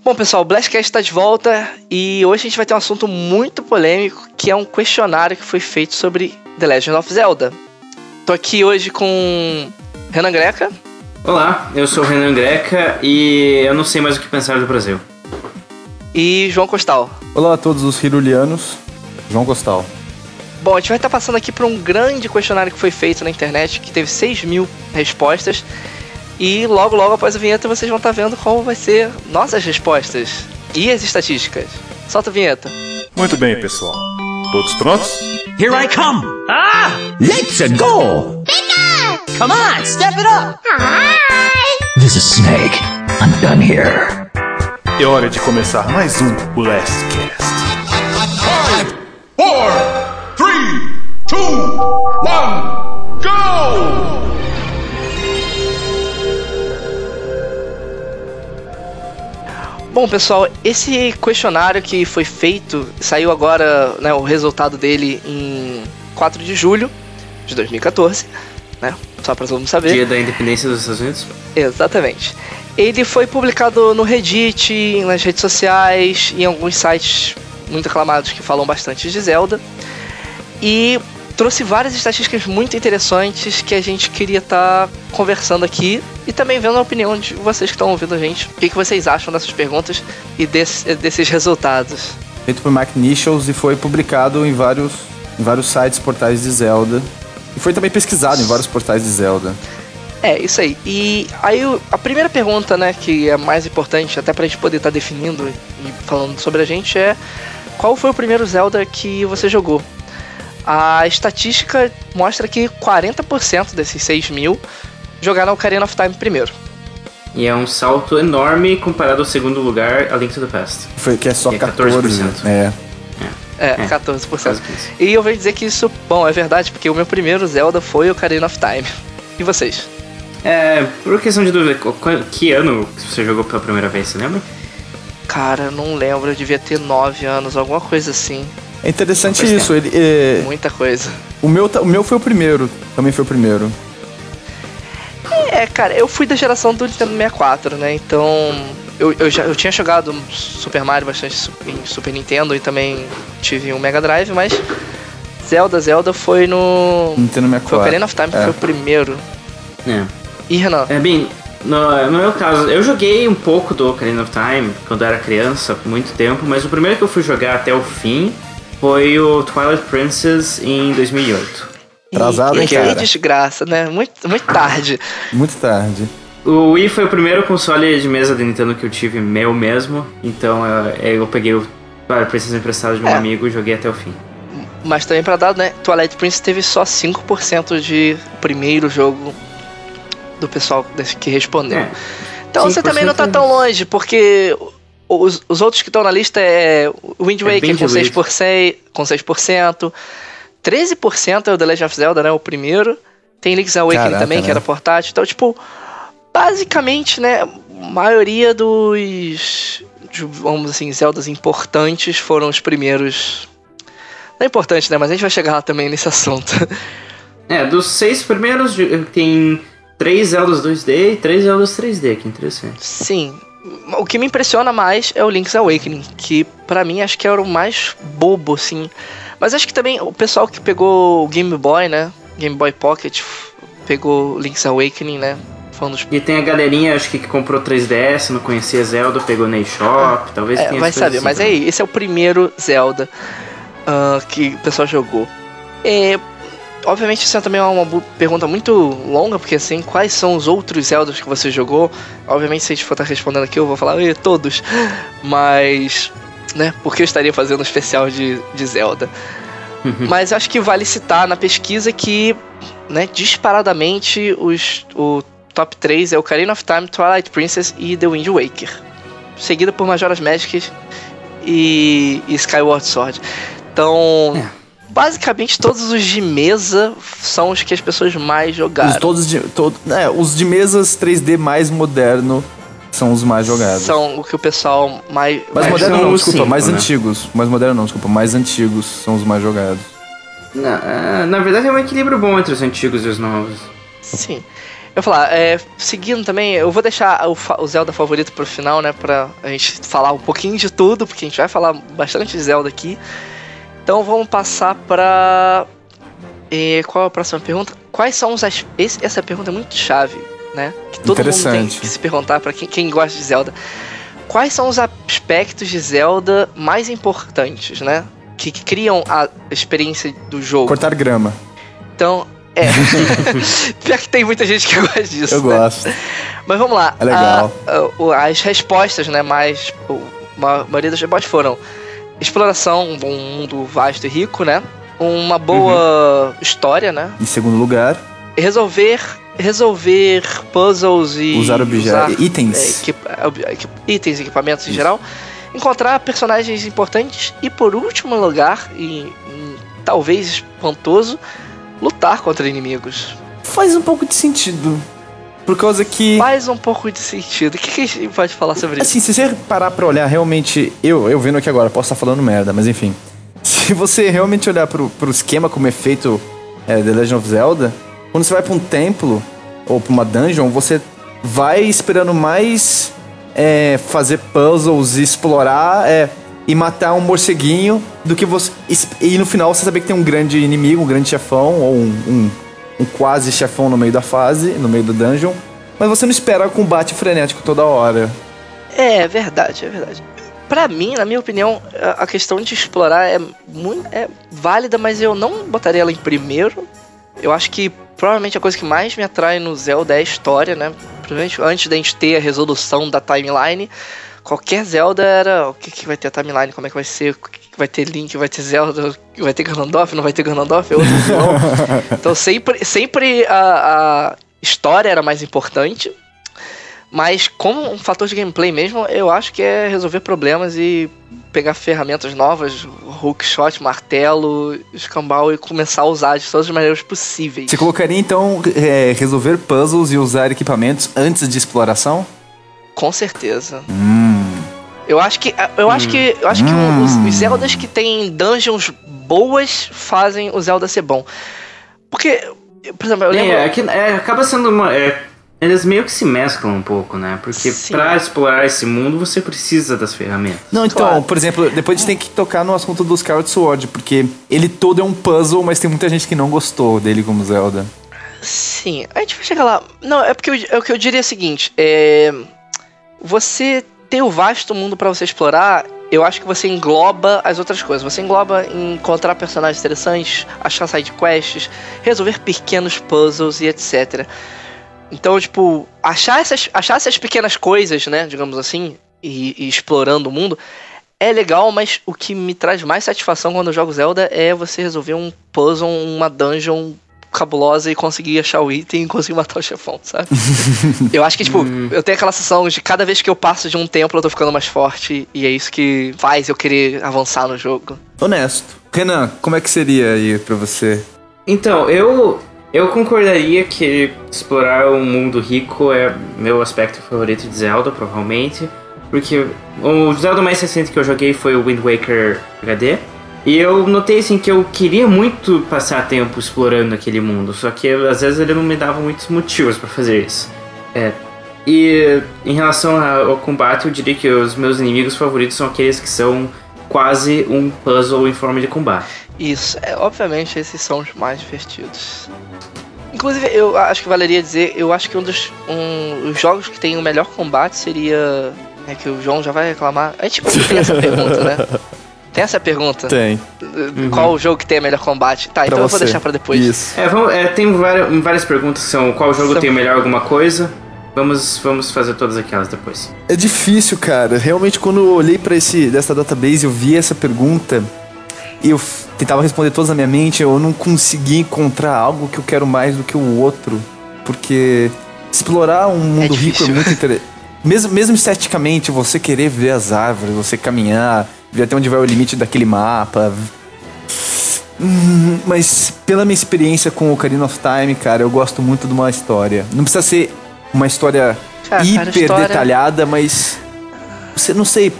Bom, pessoal, o Blastcast está de volta e hoje a gente vai ter um assunto muito polêmico, que é um questionário que foi feito sobre The Legend of Zelda. Tô aqui hoje com Renan Greca. Olá, eu sou o Renan Greca e eu não sei mais o que pensar do Brasil. E João Costal. Olá a todos os hirulianos, João Costal. Bom, a gente vai estar passando aqui por um grande questionário que foi feito na internet, que teve 6 mil respostas. E logo, logo após a vinheta vocês vão estar vendo como vai ser nossas respostas e as estatísticas. Solta a vinheta. Muito bem, pessoal. Todos prontos? Here I come! Ah! Let's go! Pika! Come on, step it up! Hi! This is Snake. I'm done here. É hora de começar mais um Blastcast. Five, four, three, two, one, Bom, pessoal, esse questionário que foi feito, saiu agora, né, o resultado dele em 4 de julho de 2014, né? Só para todo mundo saber. Dia da independência dos Estados Unidos? Exatamente. Ele foi publicado no Reddit, nas redes sociais, em alguns sites muito aclamados que falam bastante de Zelda. E trouxe várias estatísticas muito interessantes que a gente queria estar tá conversando aqui e também vendo a opinião de vocês que estão ouvindo a gente. O que, que vocês acham dessas perguntas e desse, desses resultados? Feito por Mike Nichols e foi publicado em vários, em vários sites, portais de Zelda. E foi também pesquisado em vários portais de Zelda. É, isso aí. E aí a primeira pergunta, né, que é mais importante, até pra gente poder estar tá definindo e falando sobre a gente, é qual foi o primeiro Zelda que você jogou? A estatística mostra que 40% desses 6 mil jogaram Ocarina of Time primeiro. E é um salto enorme comparado ao segundo lugar, A Link to the Past. Foi que é só Que é 14%. 14%. É. É, É, 14%. quase que isso. E eu venho dizer que isso, bom, é verdade, porque o meu primeiro Zelda foi Ocarina of Time. E vocês? É, por questão de dúvida, qu- qu- que ano você jogou pela primeira vez, você lembra? Cara, não lembro, eu devia ter 9 anos, alguma coisa assim. É interessante Faz isso. Ele, é, Muita coisa. o, meu, o meu foi o primeiro. Também foi o primeiro. É, cara, eu fui da geração do Nintendo 64, né? Então, eu, eu já eu tinha jogado Super Mario bastante em Super Nintendo e também tive um Mega Drive, mas Zelda, Zelda foi no. Nintendo Foi 64. o Ocarina of Time que É. foi o primeiro. É. E Renan? É, bem, no, no meu caso, eu joguei um pouco do Ocarina of Time quando eu era criança, por muito tempo, mas o primeiro que eu fui jogar até o fim foi o Twilight Princess em 2008. Atrasado, e, hein, que cara? desgraça, né? Muito, muito tarde. Muito tarde. O Wii foi o primeiro console de mesa da Nintendo que eu tive meu mesmo, então eu, eu peguei o Twilight Princess emprestado de um É. amigo e joguei até o fim. Mas também pra dar, né? Twilight Princess teve só 5% de primeiro jogo do pessoal que respondeu. É. Então você também não tá 5% tão longe, porque os, os outros que estão na lista é o Wind É Waker bem com, diluído. 6%, com 6%, 13% é o The Legend of Zelda, né? O primeiro. Tem Link's Awakening Caraca, também, que né? era portátil. Então, tipo, basicamente, né? maioria dos, vamos assim, Zeldas importantes foram os primeiros. Não é importante, né? Mas a gente vai chegar lá também nesse assunto. É, dos seis primeiros tem três Zeldas 2D e três Zeldas 3D, que interessante. Sim. O que me impressiona mais é o Link's Awakening, que pra mim acho que era o mais bobo, assim. Mas acho que também o pessoal que pegou o Game Boy, né? Game Boy Pocket, pegou o Link's Awakening, né? Foi um dos. E tem a galerinha, acho que, que comprou 3DS, não conhecia Zelda, pegou na eShop, talvez É, tenha vai saber, assim mas é também. aí, esse é o primeiro Zelda ah, que o pessoal jogou. É, obviamente, isso é também uma pergunta muito longa, porque assim, quais são os outros Zeldas que você jogou? Obviamente, se a gente for estar respondendo aqui, eu vou falar, "Ê, todos. Mas, né, porque eu estaria fazendo um especial de, de Zelda? Mas acho que vale citar na pesquisa que, né, disparadamente, os, o top 3 é Ocarina of Time, Twilight Princess e The Wind Waker. Seguida por Majora's Mask e, e Skyward Sword. Então, É. basicamente todos os de mesa são os que as pessoas mais jogaram. Os, todos de, todo, é, os de mesas 3D mais moderno são os mais jogados. São o que o pessoal mais. Mais moderno não, os desculpa, cinco, mais né? antigos. Mais moderno não, desculpa, mais antigos são os mais jogados. Na, ah, na verdade é um equilíbrio bom entre os antigos e os novos. Sim. Eu vou falar, é, seguindo também, eu vou deixar o, o Zelda favorito pro final, né? Pra a gente falar um pouquinho de tudo, porque a gente vai falar bastante de Zelda aqui. Então vamos passar pra. eh, qual é a próxima pergunta? Quais são os. as- esse- essa pergunta é muito chave, né? Que todo mundo tem que se perguntar pra quem, quem gosta de Zelda. Quais são os aspectos de Zelda mais importantes, né? Que, que criam a experiência do jogo. Cortar grama. Então, é. Pior que tem muita gente que gosta disso. Eu né? gosto. Mas vamos lá. É legal. A- a- as respostas, né? Mais. A maioria das respostas foram exploração, um mundo vasto e rico, né? Uma boa Uhum. história, né? Em segundo lugar, Resolver. Resolver puzzles e. usar objetos. Itens. é, itens, equipamentos em geral. Encontrar personagens importantes. E por último lugar, e, e talvez espantoso, lutar contra inimigos. Faz um pouco de sentido. Por causa que. Faz um pouco de sentido. O que, que a gente pode falar sobre isso? Assim, se você parar pra olhar, realmente. Eu, eu vendo aqui agora, posso estar falando merda, mas enfim. Se você realmente olhar pro, pro esquema como é feito é, The Legend of Zelda, quando você vai pra um templo ou pra uma dungeon, você vai esperando mais é, fazer puzzles e explorar é, e matar um morceguinho do que você. E no final você saber que tem um grande inimigo, um grande chefão ou um, um, um quase chefão no meio da fase, no meio do dungeon. Mas você não espera combate frenético toda hora. É, é verdade, é verdade. Pra mim, na minha opinião, a questão de explorar é muito é válida, mas eu não botaria ela em primeiro. Eu acho que provavelmente a coisa que mais me atrai no Zelda é a história, né? Provavelmente antes da gente ter a resolução da timeline, qualquer Zelda era o que, que vai ter a timeline, como é que vai ser, vai ter Link, vai ter Zelda, vai ter Ganondorf, não vai ter Ganondorf, é outro. Então sempre, sempre a, a história era mais importante. Mas como um fator de gameplay mesmo, eu acho que é resolver problemas e pegar ferramentas novas, hookshot, martelo, escambau e começar a usar de todas as maneiras possíveis. Você colocaria então é, resolver puzzles e usar equipamentos antes de exploração? Com certeza. Eu acho que eu acho que eu acho que os, os Zeldas que tem dungeons boas fazem o Zelda ser bom. Porque, por exemplo, eu lembro É, é que, é, acaba sendo uma. é, eles meio que se mesclam um pouco, né? Porque Sim. pra explorar esse mundo você precisa das ferramentas. Não, então, Claro. por exemplo, depois a gente tem que tocar no assunto do Skyward Sword, porque ele todo é um puzzle, mas tem muita gente que não gostou dele como Zelda. Sim, a gente vai chegar lá. Não, é porque eu, é o que eu diria é o seguinte: é, você ter o vasto mundo pra você explorar, eu acho que você engloba as outras coisas. Você engloba encontrar personagens interessantes, achar side quests, resolver pequenos puzzles e etc. Então, tipo, achar essas, achar essas pequenas coisas, né, digamos assim, e, e explorando o mundo, é legal, mas o que me traz mais satisfação quando eu jogo Zelda é você resolver um puzzle, uma dungeon cabulosa e conseguir achar o item e conseguir matar o chefão, sabe? eu acho que, tipo, eu tenho aquela sensação de cada vez que eu passo de um templo eu tô ficando mais forte e é isso que faz eu querer avançar no jogo. Honesto. Renan, como é que seria aí pra você? Então, eu eu concordaria que explorar um mundo rico é meu aspecto favorito de Zelda, provavelmente. Porque o Zelda mais recente que eu joguei foi o Wind Waker HD. E eu notei assim que eu queria muito passar tempo explorando aquele mundo, só que às vezes ele não me dava muitos motivos pra fazer isso. É. E em relação ao combate, eu diria que os meus inimigos favoritos são aqueles que são quase um puzzle em forma de combate. Isso, é, obviamente esses são os mais divertidos. Inclusive, eu acho que valeria dizer, eu acho que um dos um, os jogos que tem o melhor combate seria. É que o João já vai reclamar. A gente tem essa pergunta, né? Tem essa pergunta? Tem. Qual o jogo que tem o melhor combate? Tá, então eu vou deixar pra depois. Isso. É, vamos, é, tem várias, várias perguntas que são qual jogo São- tem o melhor alguma coisa. Vamos, vamos fazer todas aquelas depois. É difícil, cara. Realmente, quando eu olhei pra esse dessa database, eu vi essa pergunta e eu tentava responder todas na minha mente, eu não consegui encontrar algo que eu quero mais do que o outro. Porque explorar um mundo rico é muito interessante. Mesmo, mesmo esteticamente, você querer ver as árvores, você caminhar, ver até onde vai o limite daquele mapa. Hum, Mas pela minha experiência com o Ocarina of Time, cara, eu gosto muito de uma história. Não precisa ser uma história Cara, cara, hiper história- detalhada, mas você não sei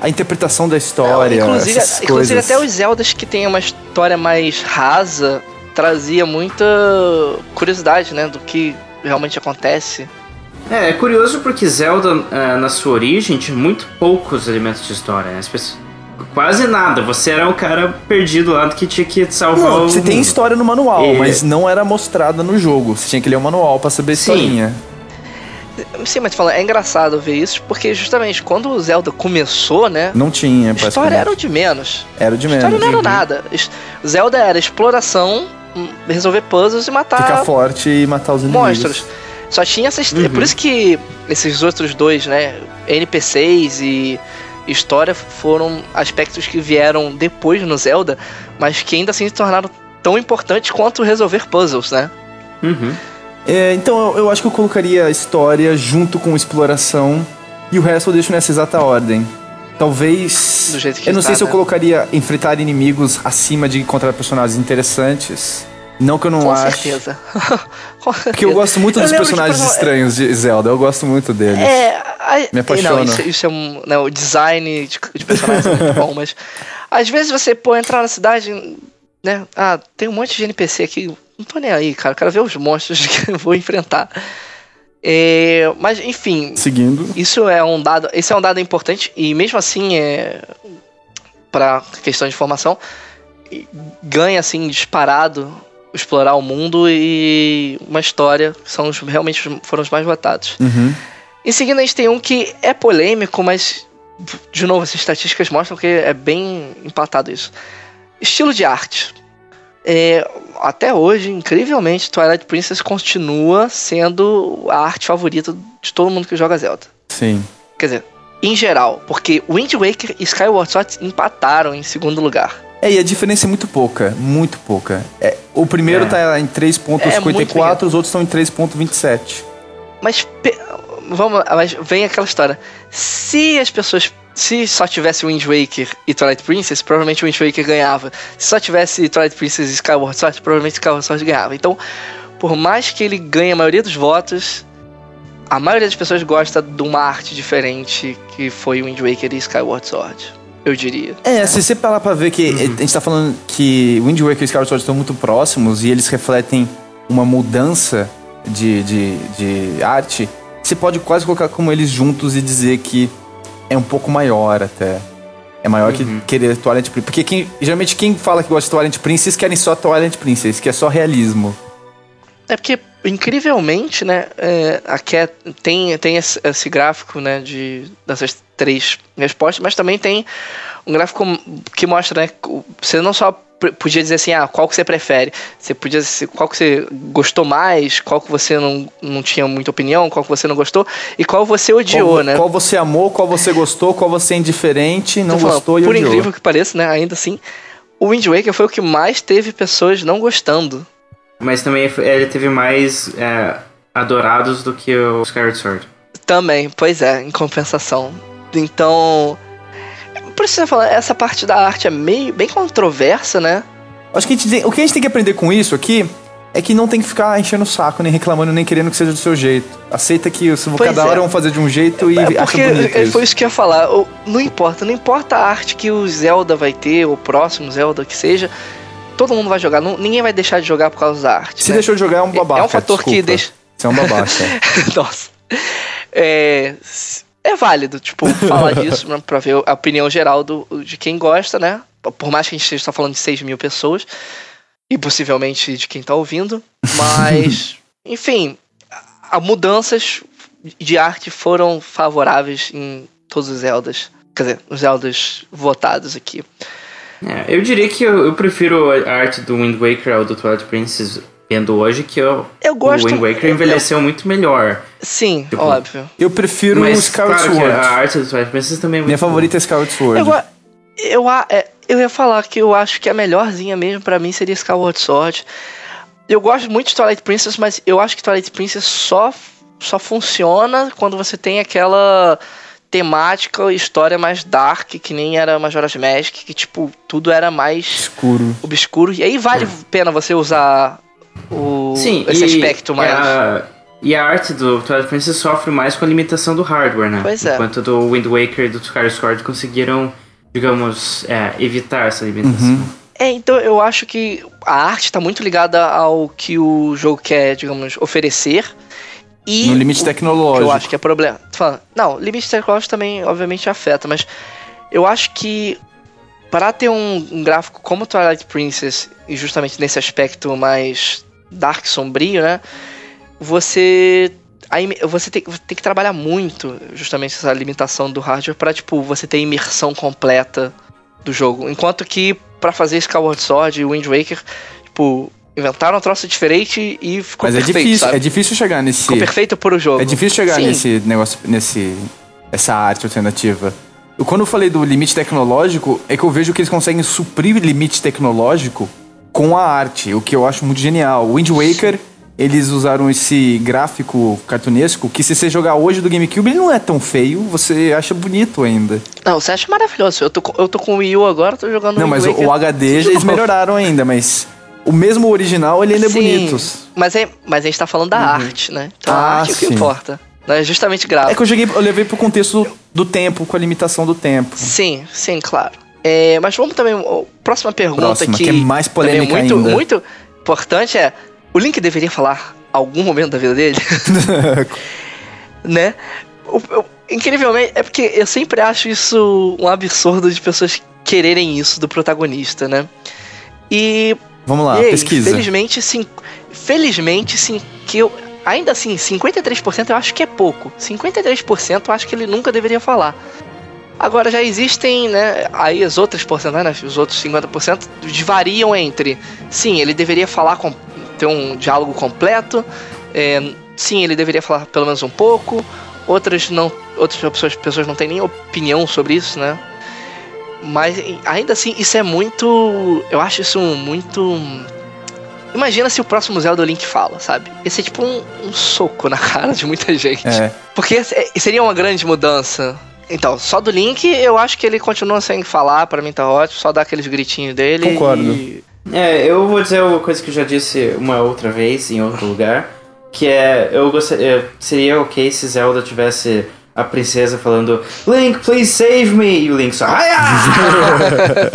a interpretação da história, Não, inclusive, essas inclusive até os Zeldas que tem uma história mais rasa trazia muita curiosidade, né? Do que realmente acontece. É, é curioso porque Zelda, ah, na sua origem, tinha muito poucos elementos de história, né? As pessoas- Quase nada. Você era o cara perdido lá que tinha que salvar Não, o você tem história no manual, É. mas não era mostrada no jogo. Você tinha que ler o manual pra saber a Sim. historinha. Sim, mas falando, é engraçado ver isso, porque justamente quando o Zelda começou, né? Não tinha, A história era o de menos. Era o de A história menos. não era nada. Zelda era exploração, hum, resolver puzzles e matar Ficar forte e matar os inimigos. monstros. Só tinha essas. É por isso que esses outros dois, né? NPCs e história foram aspectos que vieram depois no Zelda, mas que ainda assim se tornaram tão importantes quanto resolver puzzles, né? Uhum. É, então eu, eu acho que eu colocaria a história junto com exploração e o resto eu deixo nessa exata ordem. Talvez. Do jeito que eu não sei está, se eu né? colocaria enfrentar inimigos acima de encontrar personagens interessantes. Não que eu não Com acho. certeza. Com Porque eu gosto muito Eu dos que, personagens exemplo, estranhos de Zelda. Eu gosto muito deles. É, a, Me apaixono. Não, isso, isso é um. Né, o design de, de personagens é muito bom, mas. Às vezes você, pô, entrar na cidade, né? Ah, tem um monte de NPC aqui. Não tô nem aí, cara. Eu quero ver os monstros que eu vou enfrentar. É, mas, enfim, Seguindo. isso é um dado. Esse é um dado importante, e mesmo assim, é. Pra questão de formação, ganha assim disparado explorar o mundo e uma história são os, realmente foram os mais votados. Uhum. Em seguida, a gente tem um que é polêmico, mas, de novo, essas estatísticas mostram que é bem empatado isso. Estilo de arte. É, até hoje, incrivelmente, Twilight Princess continua sendo a arte favorita de todo mundo que joga Zelda. Sim. Quer dizer, em geral, porque Wind Waker e Skyward Sword empataram em segundo lugar. É, e a diferença é muito pouca, muito pouca. É, o primeiro É. tá em É, muito 3.54, pequeno. os outros estão em 3.27. Mas vamos, mas vem aquela história. Se as pessoas se só tivesse Wind Waker e Twilight Princess, provavelmente Wind Waker ganhava. Se só tivesse Twilight Princess e Skyward Sword, provavelmente Skyward Sword ganhava. Então, por mais que ele ganhe a maioria dos votos, a maioria das pessoas gosta de uma arte diferente que foi Wind Waker e Skyward Sword. Eu diria. É, se você parar pra ver que a gente tá falando que Wind Waker e Skyward Sword estão muito próximos e eles refletem uma mudança de, de, de arte, você pode quase colocar como eles juntos e dizer que é um pouco maior até. É maior que querer Twilight Princess. Porque quem, geralmente quem fala que gosta de Twilight Princess querem só Twilight Princess, que é só realismo. É porque, incrivelmente, né, é, a Cat tem, tem esse, esse gráfico, né, de, dessas três respostas, mas também tem um gráfico que mostra, né, você não só podia dizer assim, ah, qual que você prefere, você podia dizer qual que você gostou mais, qual que você não, não tinha muita opinião, qual que você não gostou, e qual você odiou, qual, né. qual você amou, qual você gostou, qual você é indiferente, não falando, gostou e Por odiou. incrível que pareça, né, ainda assim, o Wind Waker foi o que mais teve pessoas não gostando. Mas também ele teve mais é, adorados do que o Skyward Sword. Também, pois é, em compensação. Então. Por isso que eu falo, essa parte da arte é meio bem controversa, né? Acho que a gente tem- o que a gente tem que aprender com isso aqui é que não tem que ficar enchendo o saco, nem reclamando, nem querendo que seja do seu jeito. Aceita que se Pois cada é. hora vão fazer de um jeito e É acha bonito é- isso. foi isso que eu ia falar. Não importa, não importa a arte que o Zelda vai ter, o próximo Zelda que seja, todo mundo vai jogar. não- ninguém vai deixar de jogar por causa da arte. Se né? deixou de jogar é um babaca. É um fator que desculpa. deixa. Você é um babaca. Nossa. É, é válido, tipo, falar disso né, pra ver a opinião geral do, de quem gosta, né? Por mais que a gente esteja falando de 6 mil pessoas. E possivelmente de quem tá ouvindo. Mas, enfim, a mudanças de arte foram favoráveis em todos os Zeldas. Quer dizer, os Zeldas votados aqui. É, eu diria que eu, eu prefiro a arte do Wind Waker ao do Twilight Princess vendo hoje, que eu, Eu gosto- o Wind Waker envelheceu muito melhor. Sim, Tipo, óbvio. Eu prefiro o Mas Skyward claro Sword. a arte do Twilight Princess também é muito Minha favorita é Skyward Sword. Eu, eu, é, eu ia falar que eu acho que a melhorzinha mesmo pra mim seria Skyward Sword. Eu gosto muito de Twilight Princess, mas eu acho que Twilight Princess só, só funciona quando você tem aquela temática, história mais dark, que nem era Majora's Mask, que tipo, tudo era mais Escuro. obscuro. E aí vale a pena você usar o, Sim, esse e, aspecto mais... E a, e a arte do Twilight Princess sofre mais com a limitação do hardware, né? Pois é. Enquanto do Wind Waker e do Skyward Sword conseguiram, digamos, é, evitar essa limitação. Uhum. É, então eu acho que a arte está muito ligada ao que o jogo quer, digamos, oferecer. E No limite tecnológico. Eu acho que é problema. Falando, não, limite tecnológico também, obviamente, afeta, mas eu acho que para ter um, um gráfico como Twilight Princess, e justamente nesse aspecto mais dark, sombrio, né? Você. a ime- você tem, tem que trabalhar muito, justamente, essa limitação do hardware para tipo, você ter imersão completa do jogo. Enquanto que para fazer Skyward Sword e Wind Waker, tipo, inventaram um troço diferente e ficou Mas é perfeito, difícil, sabe? é difícil chegar nesse. Ficou perfeito por o jogo. É difícil chegar Sim. nesse negócio, nesse. essa arte alternativa. Eu, quando eu falei do limite tecnológico, é que eu vejo que eles conseguem suprir limite tecnológico com a arte, o que eu acho muito genial. O Wind Waker, eles usaram esse gráfico cartunesco que se você jogar hoje do GameCube, ele não é tão feio, você acha bonito ainda. Não, você acha maravilhoso. Eu tô, com- eu tô com o Wii U agora, tô jogando Não, Wind mas o, Waker o HD de eles melhoraram ainda, mas o mesmo original ele ainda é Sim, bonito. Mas, é, mas a gente tá falando da arte, né? Então Ah, a arte é o que sim. importa. Não é justamente É gráfico. que eu joguei, eu levei pro contexto do tempo, com a limitação do tempo. Sim, sim, claro. É, mas vamos também. Próxima pergunta Próxima, que, que é mais também polêmica muito, ainda. muito importante é: o Link deveria falar algum momento da vida dele? né? O- incrivelmente, é porque eu sempre acho isso um absurdo de pessoas quererem isso do protagonista, né? E Vamos lá, aí, pesquisa. Felizmente, sim. Felizmente, sim, que eu. Ainda assim, 53% eu acho que é pouco. 53% eu acho que ele nunca deveria falar. Agora já existem, né? Aí as outras porcentagens, né, os outros 50% variam entre. Sim, ele deveria falar com. ter um diálogo completo. é, sim, ele deveria falar pelo menos um pouco. Outras não. Outras pessoas, pessoas não têm nem opinião sobre isso, né? Mas ainda assim, isso é muito. Eu acho isso muito. Imagina se o próximo Zelda Link fala, sabe? Esse é tipo um, um soco na cara de muita gente. É. Porque é- seria uma grande mudança. Então, só do Link, eu acho que ele continua sem falar, pra mim tá ótimo, só dar aqueles gritinhos dele. Concordo. e- É, eu vou dizer uma coisa que eu já disse uma outra vez em outro lugar, que é eu gostaria seria ok se Zelda tivesse a princesa falando Link, please save me e o Link só "Ai, ah!"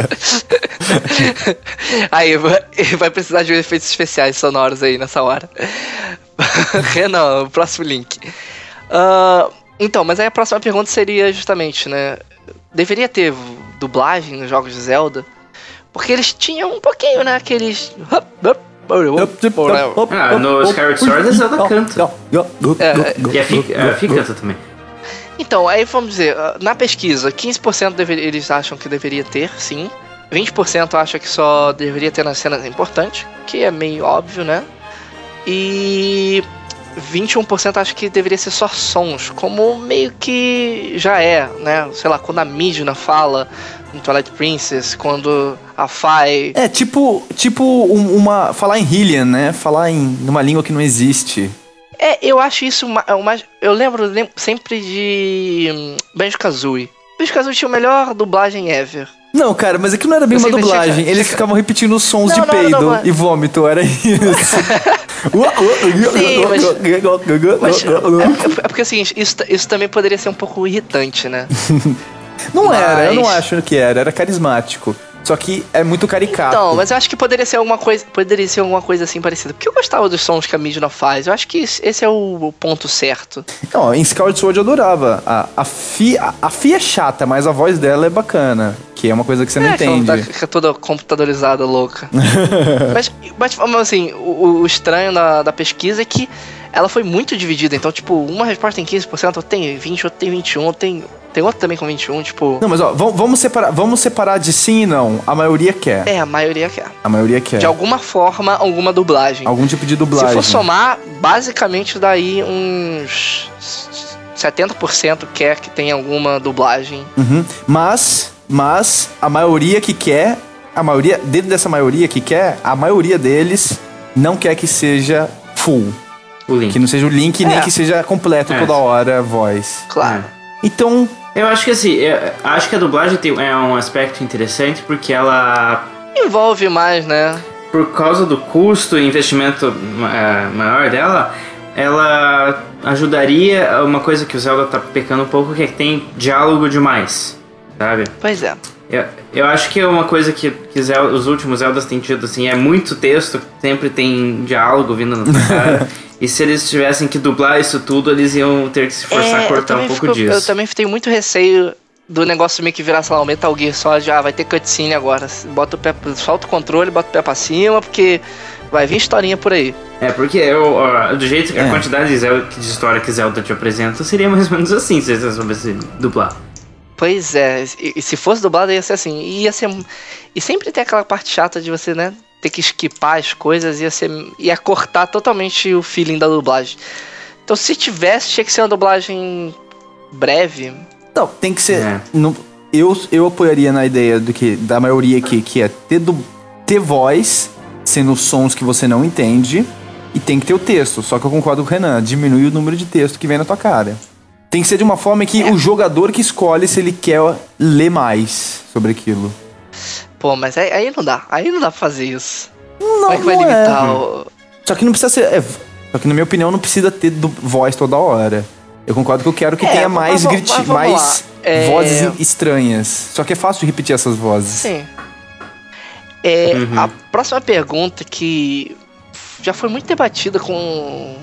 aí, vai, precisar de efeitos especiais sonoros aí nessa hora. Renan, o próximo link. Ah, então, mas aí a próxima pergunta seria justamente, né? Deveria ter dublagem nos jogos de Zelda? Porque eles tinham um pouquinho, né? Aqueles. Ah, no Skyward Sword a Zelda canta. É, E a Fi canta também. Então, aí vamos dizer, ah, na pesquisa, 15% deve- eles acham que deveria ter, sim. 20% acham que só deveria ter nas cenas importantes, que é meio óbvio, né? E 21% acham que deveria ser só sons, como meio que já é, né? Sei lá, quando a Midna fala no Twilight Princess, quando a Fai. É, tipo, tipo um- uma. Falar em Hylian, né? Falar em numa língua que não existe. É, eu acho isso ma- é o mais. Eu lembro, lem- sempre de hum, Banjo Kazooie. Banjo Kazooie tinha a melhor dublagem ever. Não, cara, mas aqui não era bem uma tinha dublagem. Eles ficavam repetindo os sons Não, de não, peido não, mas- e vômito, era isso. Sim, mas- Mas é, é porque é o seguinte, isso, isso também poderia ser um pouco irritante, né? Não era, eu não Mas- acho que era, era carismático. Só que é muito caricato. Então, mas eu acho que poderia ser alguma coisa, poderia ser alguma coisa assim parecida. Porque eu gostava dos sons que a Midna faz. Eu acho que esse é o ponto certo. Não, em Skyward Sword eu adorava. A, a, Fi, a, a Fi é chata, mas a voz dela é bacana. Que é uma coisa que você não é, que ela entende. tá- toda computadorizada, louca. mas, mas, mas, assim, o, o estranho da, da pesquisa é que ela foi muito dividida. Então, tipo, uma resposta tem 15%, outra tem 20%, outra tem 21%, tem, tem outra também com 21%, tipo... Não, mas ó, vamos, vamos, separar, vamos separar de sim e não. A maioria quer. É, a maioria quer. A maioria quer. De alguma forma, alguma dublagem. Algum tipo de dublagem. Se for somar, basicamente daí uns 70% quer que tenha alguma dublagem. Uhum. Mas, mas a maioria que quer, a maioria, dentro dessa maioria que quer, a maioria deles não quer que seja full. O Link. Que não seja o link, nem É. que seja completo É. toda hora a voz. Claro. Então, Eu acho que assim, eu acho que a dublagem tem, é um aspecto interessante porque ela Envolve mais, né? por causa do custo e investimento eh, maior dela, ela ajudaria uma coisa que o Zelda tá pecando um pouco, que é que tem diálogo demais, sabe? Pois é. Eu, eu acho que é uma coisa que, que Zel- os últimos Zeldas têm tido, assim, é muito texto, sempre tem diálogo vindo na cara. e se eles tivessem que dublar isso tudo, eles iam ter que se forçar É, a cortar um pouco fico- disso. Eu também tenho muito receio do negócio meio que virar, sei lá, um Metal Gear Solid, ah, vai ter cutscene agora. Bota o pé, solta o controle, bota o pé pra cima, porque vai vir historinha por aí. É, porque eu, ó, do jeito que a É. quantidade de, Zelda, de história que Zelda te apresenta seria mais ou menos assim, se eles soubessem dublar. Pois é, e, e se fosse dublado ia ser assim, ia ser... E sempre tem aquela parte chata de você, né, ter que esquipar as coisas, ia ser... ia cortar totalmente o feeling da dublagem. Então se tivesse, tinha que ser uma dublagem breve. Não, tem que ser. É. não- eu, eu apoiaria na ideia do que da maioria aqui, que é ter, du, ter voz, sendo sons que você não entende, e tem que ter o texto. Só que eu concordo com o Renan, diminui o número de texto que vem na tua cara. Tem que ser de uma forma que o jogador que escolhe se ele quer ler mais sobre aquilo. Pô, mas aí, aí não dá, aí não dá pra fazer isso. Não, Como é que vai não é. limitar o... Só que não precisa ser. é, só que na minha opinião não precisa ter du- voz toda hora. Eu concordo que eu quero que É, tenha mais griti, mas vamos mais. É- vozes estranhas. Só que é fácil de repetir essas vozes. Sim. É, Uhum. A próxima pergunta que já foi muito debatida com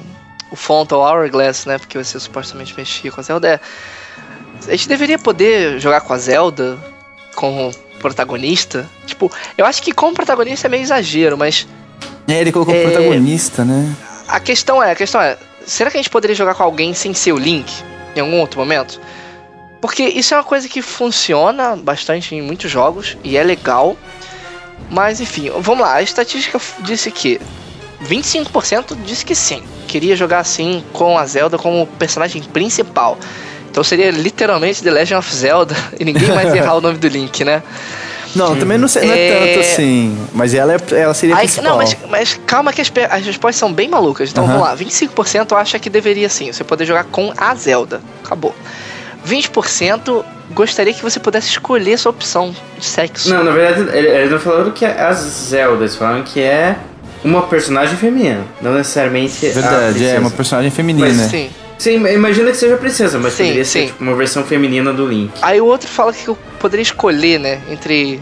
o Font ou Hourglass, né? Porque você supostamente mexia com a Zelda. É, a gente deveria poder jogar com a Zelda como protagonista? Tipo, eu acho que como protagonista é meio exagero, mas É, ele colocou É. protagonista, né? a questão é, a questão é, será que a gente poderia jogar com alguém sem ser o Link em algum outro momento? Porque isso é uma coisa que funciona bastante em muitos jogos e é legal. Mas enfim, vamos lá, a estatística disse que 25% disse que sim, queria jogar assim com a Zelda como personagem principal. Então seria literalmente The Legend of Zelda e ninguém mais ia errar o nome do Link, né? Não, também não, sei, não é, É. tanto assim. Mas ela, é, ela seria a principal. não, mas, mas calma que as, as respostas são bem malucas. Então vamos lá, 25% acha que deveria sim, você poder jogar com a Zelda. Acabou. 20% gostaria que você pudesse escolher sua opção de sexo. Não, na verdade, ele- eles não falaram que é a Zelda, eles falaram que é uma personagem feminina, não necessariamente a Verdade, é uma personagem feminina. Mas Sim. Sim, imagina que seja princesa, mas Sim, poderia sim. ser tipo, uma versão feminina do Link. Aí o outro fala que eu poderia escolher, né, entre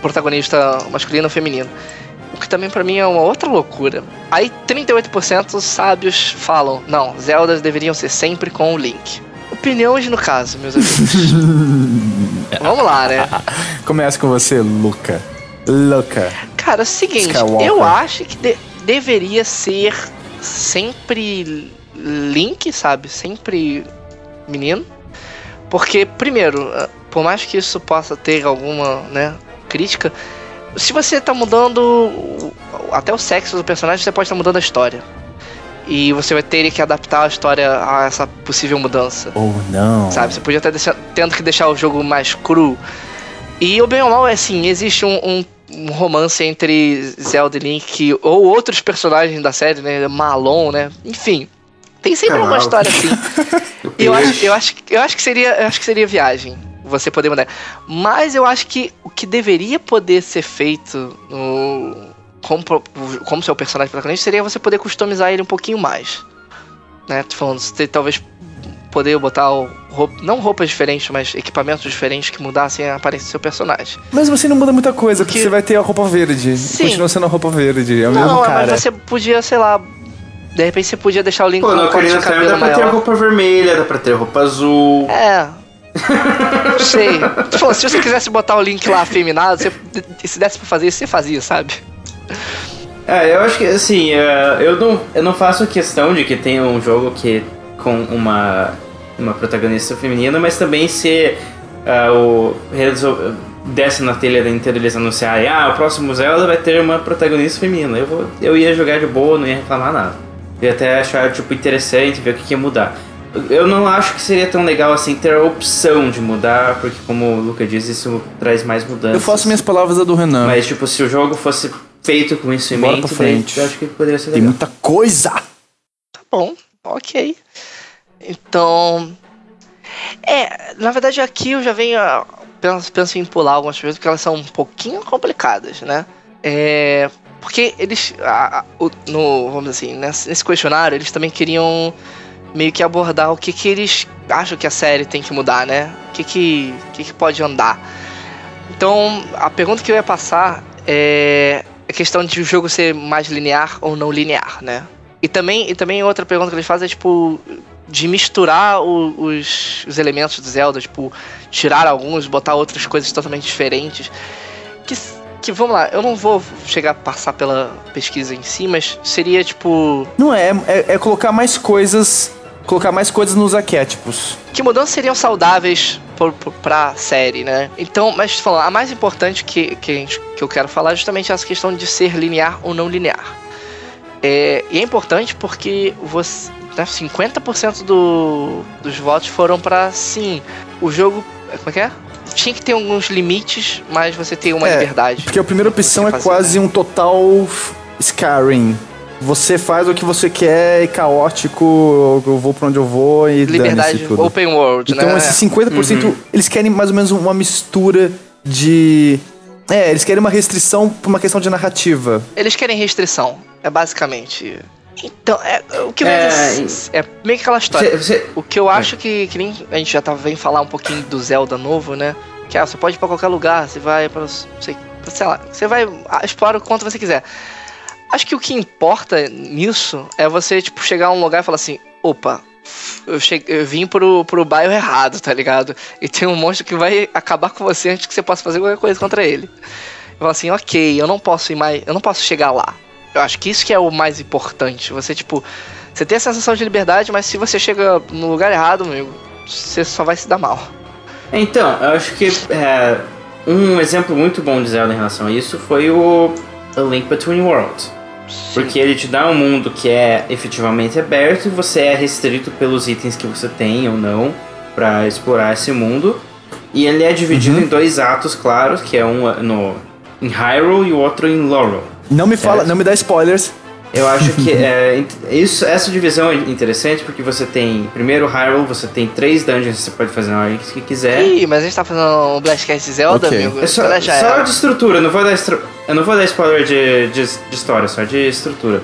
protagonista masculino ou feminino. O que também pra mim é uma outra loucura. Aí 38% os sábios falam: não, Zeldas deveriam ser sempre com o Link. Opiniões no caso, meus amigos. Vamos lá, né? Começa com você, Luca. Luca. Cara, é o seguinte, Skywalker. eu acho que de- deveria ser sempre Link, sabe? Sempre menino. Porque, primeiro, eh, por mais que isso possa ter alguma, né, crítica, se você tá mudando até o sexo do personagem, você pode estar mudando a história. E você vai ter que adaptar a história a essa possível mudança. Ou não. Sabe? Você podia estar tendo que deixar o jogo mais cru. E o bem ou mal é assim, existe um, um- um romance entre Zelda e Link, ou outros personagens da série, né? Malon, né? Enfim. Tem sempre uma Cavalo. história assim. E eu acho, eu, acho, eu acho que seria. Eu acho que seria viagem. Você poder mudar. Mas eu acho que o que deveria poder ser feito no. Como, como seu personagem protagonista seria você poder customizar ele um pouquinho mais. Né? Tô falando, você talvez poder botar o roupa, não roupas diferentes, mas equipamentos diferentes que mudassem a aparência do seu personagem. Mesmo assim não muda muita coisa, porque Que- você vai ter a roupa verde. Sim. Continua sendo a roupa verde. É o não, mesmo cara. mas você podia, sei lá. De repente você podia deixar o Link Pô, com no um corte de cabelo dá pra ter maior. roupa vermelha, dá pra ter roupa azul. É. Não sei. Falando, se você quisesse botar o link lá afeminado, você, se desse pra fazer isso, você fazia, sabe? É, eu acho que assim, é, eu não, eu não faço questão de que tenha um jogo que com uma, uma protagonista feminina, mas também se ah, o resol- desce na telha da Nintendo eles anunciarem, ah, o próximo Zelda vai ter uma protagonista feminina. Eu, vou, eu ia jogar de boa, não ia reclamar nada. Eu ia até achar tipo, interessante ver o que, que ia mudar. Eu não acho que seria tão legal assim ter a opção de mudar, porque como o Luca diz, isso traz mais mudanças. Eu faço minhas palavras a do Renan. Mas, tipo, se o jogo fosse feito com isso em Bora mente, pra frente. eu acho que poderia ser Tem legal. muita coisa. Tá bom, ok. Então. É, na verdade aqui eu já venho. Penso, penso em pular algumas coisas porque elas são um pouquinho complicadas, né? É. Porque eles. a- a- o- no, vamos assim, nesse, questionário, eles também queriam meio que abordar o que, que eles acham que a série tem que mudar, né? O que, que, que, que pode andar. Então, a pergunta que eu ia passar é a questão de o jogo ser mais linear ou não linear, né? E também, e também outra pergunta que eles fazem é, tipo, de misturar o- os, os elementos do Zelda, tipo, tirar alguns, botar outras coisas totalmente diferentes. Que, que, vamos lá, eu não vou chegar a passar pela pesquisa em si, mas seria, tipo, Não é, é, é colocar mais coisas. Colocar mais coisas nos arquétipos. que mudanças seriam saudáveis pra série, né? Então, mas falando, a mais importante que, que, gente- que eu quero falar é justamente essa questão de ser linear ou não linear. É, e é importante porque você, né, 50% do, dos votos foram pra sim. O jogo. Como é que é? Tinha que ter alguns limites, mas você tem uma É, liberdade. Porque a primeira opção é fazer, quase né? um total Skyrim. Você faz o que você quer, é caótico, eu vou pra onde eu vou e Liberdade tudo. open world, Então né? esses 50%, eles querem mais ou menos uma mistura de... É, eles querem uma restrição por uma questão de narrativa. Eles querem restrição, é basicamente. Então, é, o que É, é, meio que aquela história. Você, você- O que eu acho que, que nem a gente já tava vem falar um pouquinho do Zelda novo, né? Que ah, você pode ir pra qualquer lugar, você vai pra, sei, sei lá, você vai ah, explora o quanto você quiser. Acho que o que importa nisso é você tipo chegar a um lugar e falar assim, opa, eu, cheguei, eu vim pro, pro bairro errado, tá ligado? E tem um monstro que vai acabar com você antes que você possa fazer qualquer coisa contra ele. Eu falo assim, ok, eu não posso ir mais, eu não posso chegar lá. Eu acho que isso que é o mais importante. Você tipo, você tem a sensação de liberdade, mas se você chega no lugar errado, amigo, você só vai se dar mal. Então, eu acho que é, um exemplo muito bom de Zelda em relação a isso foi o A Link Between Worlds. Porque ele te dá um mundo que é efetivamente aberto e você é restrito pelos itens que você tem ou não pra explorar esse mundo. E ele é dividido em dois atos claros, que é um no, em Hyrule e o outro em Laurel. Não me fala, Certo. não me dá spoilers. Eu acho que é, isso, essa divisão é interessante porque você tem, primeiro Hyrule, você tem três dungeons que você pode fazer na hora que quiser. Ih, mas a gente tá fazendo um Blastcast Zelda, Ok. amigo. É só, só era. de estrutura, eu não vou dar, estru- eu não vou dar spoiler de, de, de história, só de estrutura.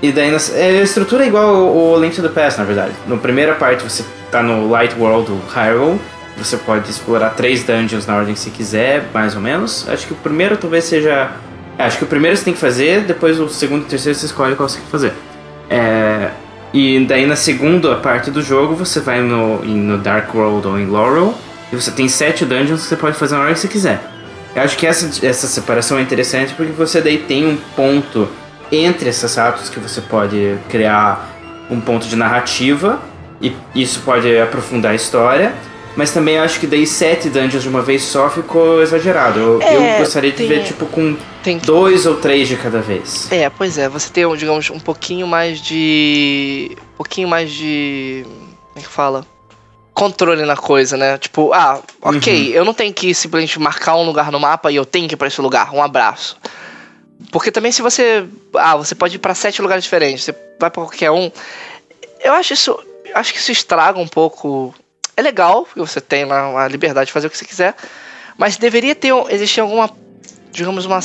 E daí, nas- é, a estrutura é igual o, Link to the Past, na verdade. Na primeira parte você tá no Light World, o Hyrule, você pode explorar três dungeons na ordem que você quiser, mais ou menos. Acho que o primeiro talvez seja... é, Acho que o primeiro você tem que fazer, depois o segundo e o terceiro você escolhe qual você quer fazer. É, e daí na segunda parte do jogo você vai no, no Dark World ou em Laurel e você tem sete dungeons que você pode fazer na hora que você quiser. Eu acho que essa, essa separação é interessante porque você daí tem um ponto entre esses atos que você pode criar um ponto de narrativa e isso pode aprofundar a história. Mas também eu acho que daí sete dungeons de uma vez só ficou exagerado. Eu, eu É, gostaria de tem- ver tipo com Tem dois ou três de cada vez. É, pois é, você tem, digamos, um pouquinho mais de. Um pouquinho mais de. Como é que fala? Controle na coisa, né? Tipo, ah, ok, eu não tenho que simplesmente marcar um lugar no mapa e eu tenho que ir pra esse lugar. Um abraço. Porque também se você. Ah, você pode ir pra sete lugares diferentes, você vai pra qualquer um. Eu acho isso. Acho que isso estraga um pouco. É legal, porque você tem lá a liberdade de fazer o que você quiser. Mas deveria ter. Existir alguma digamos, uma,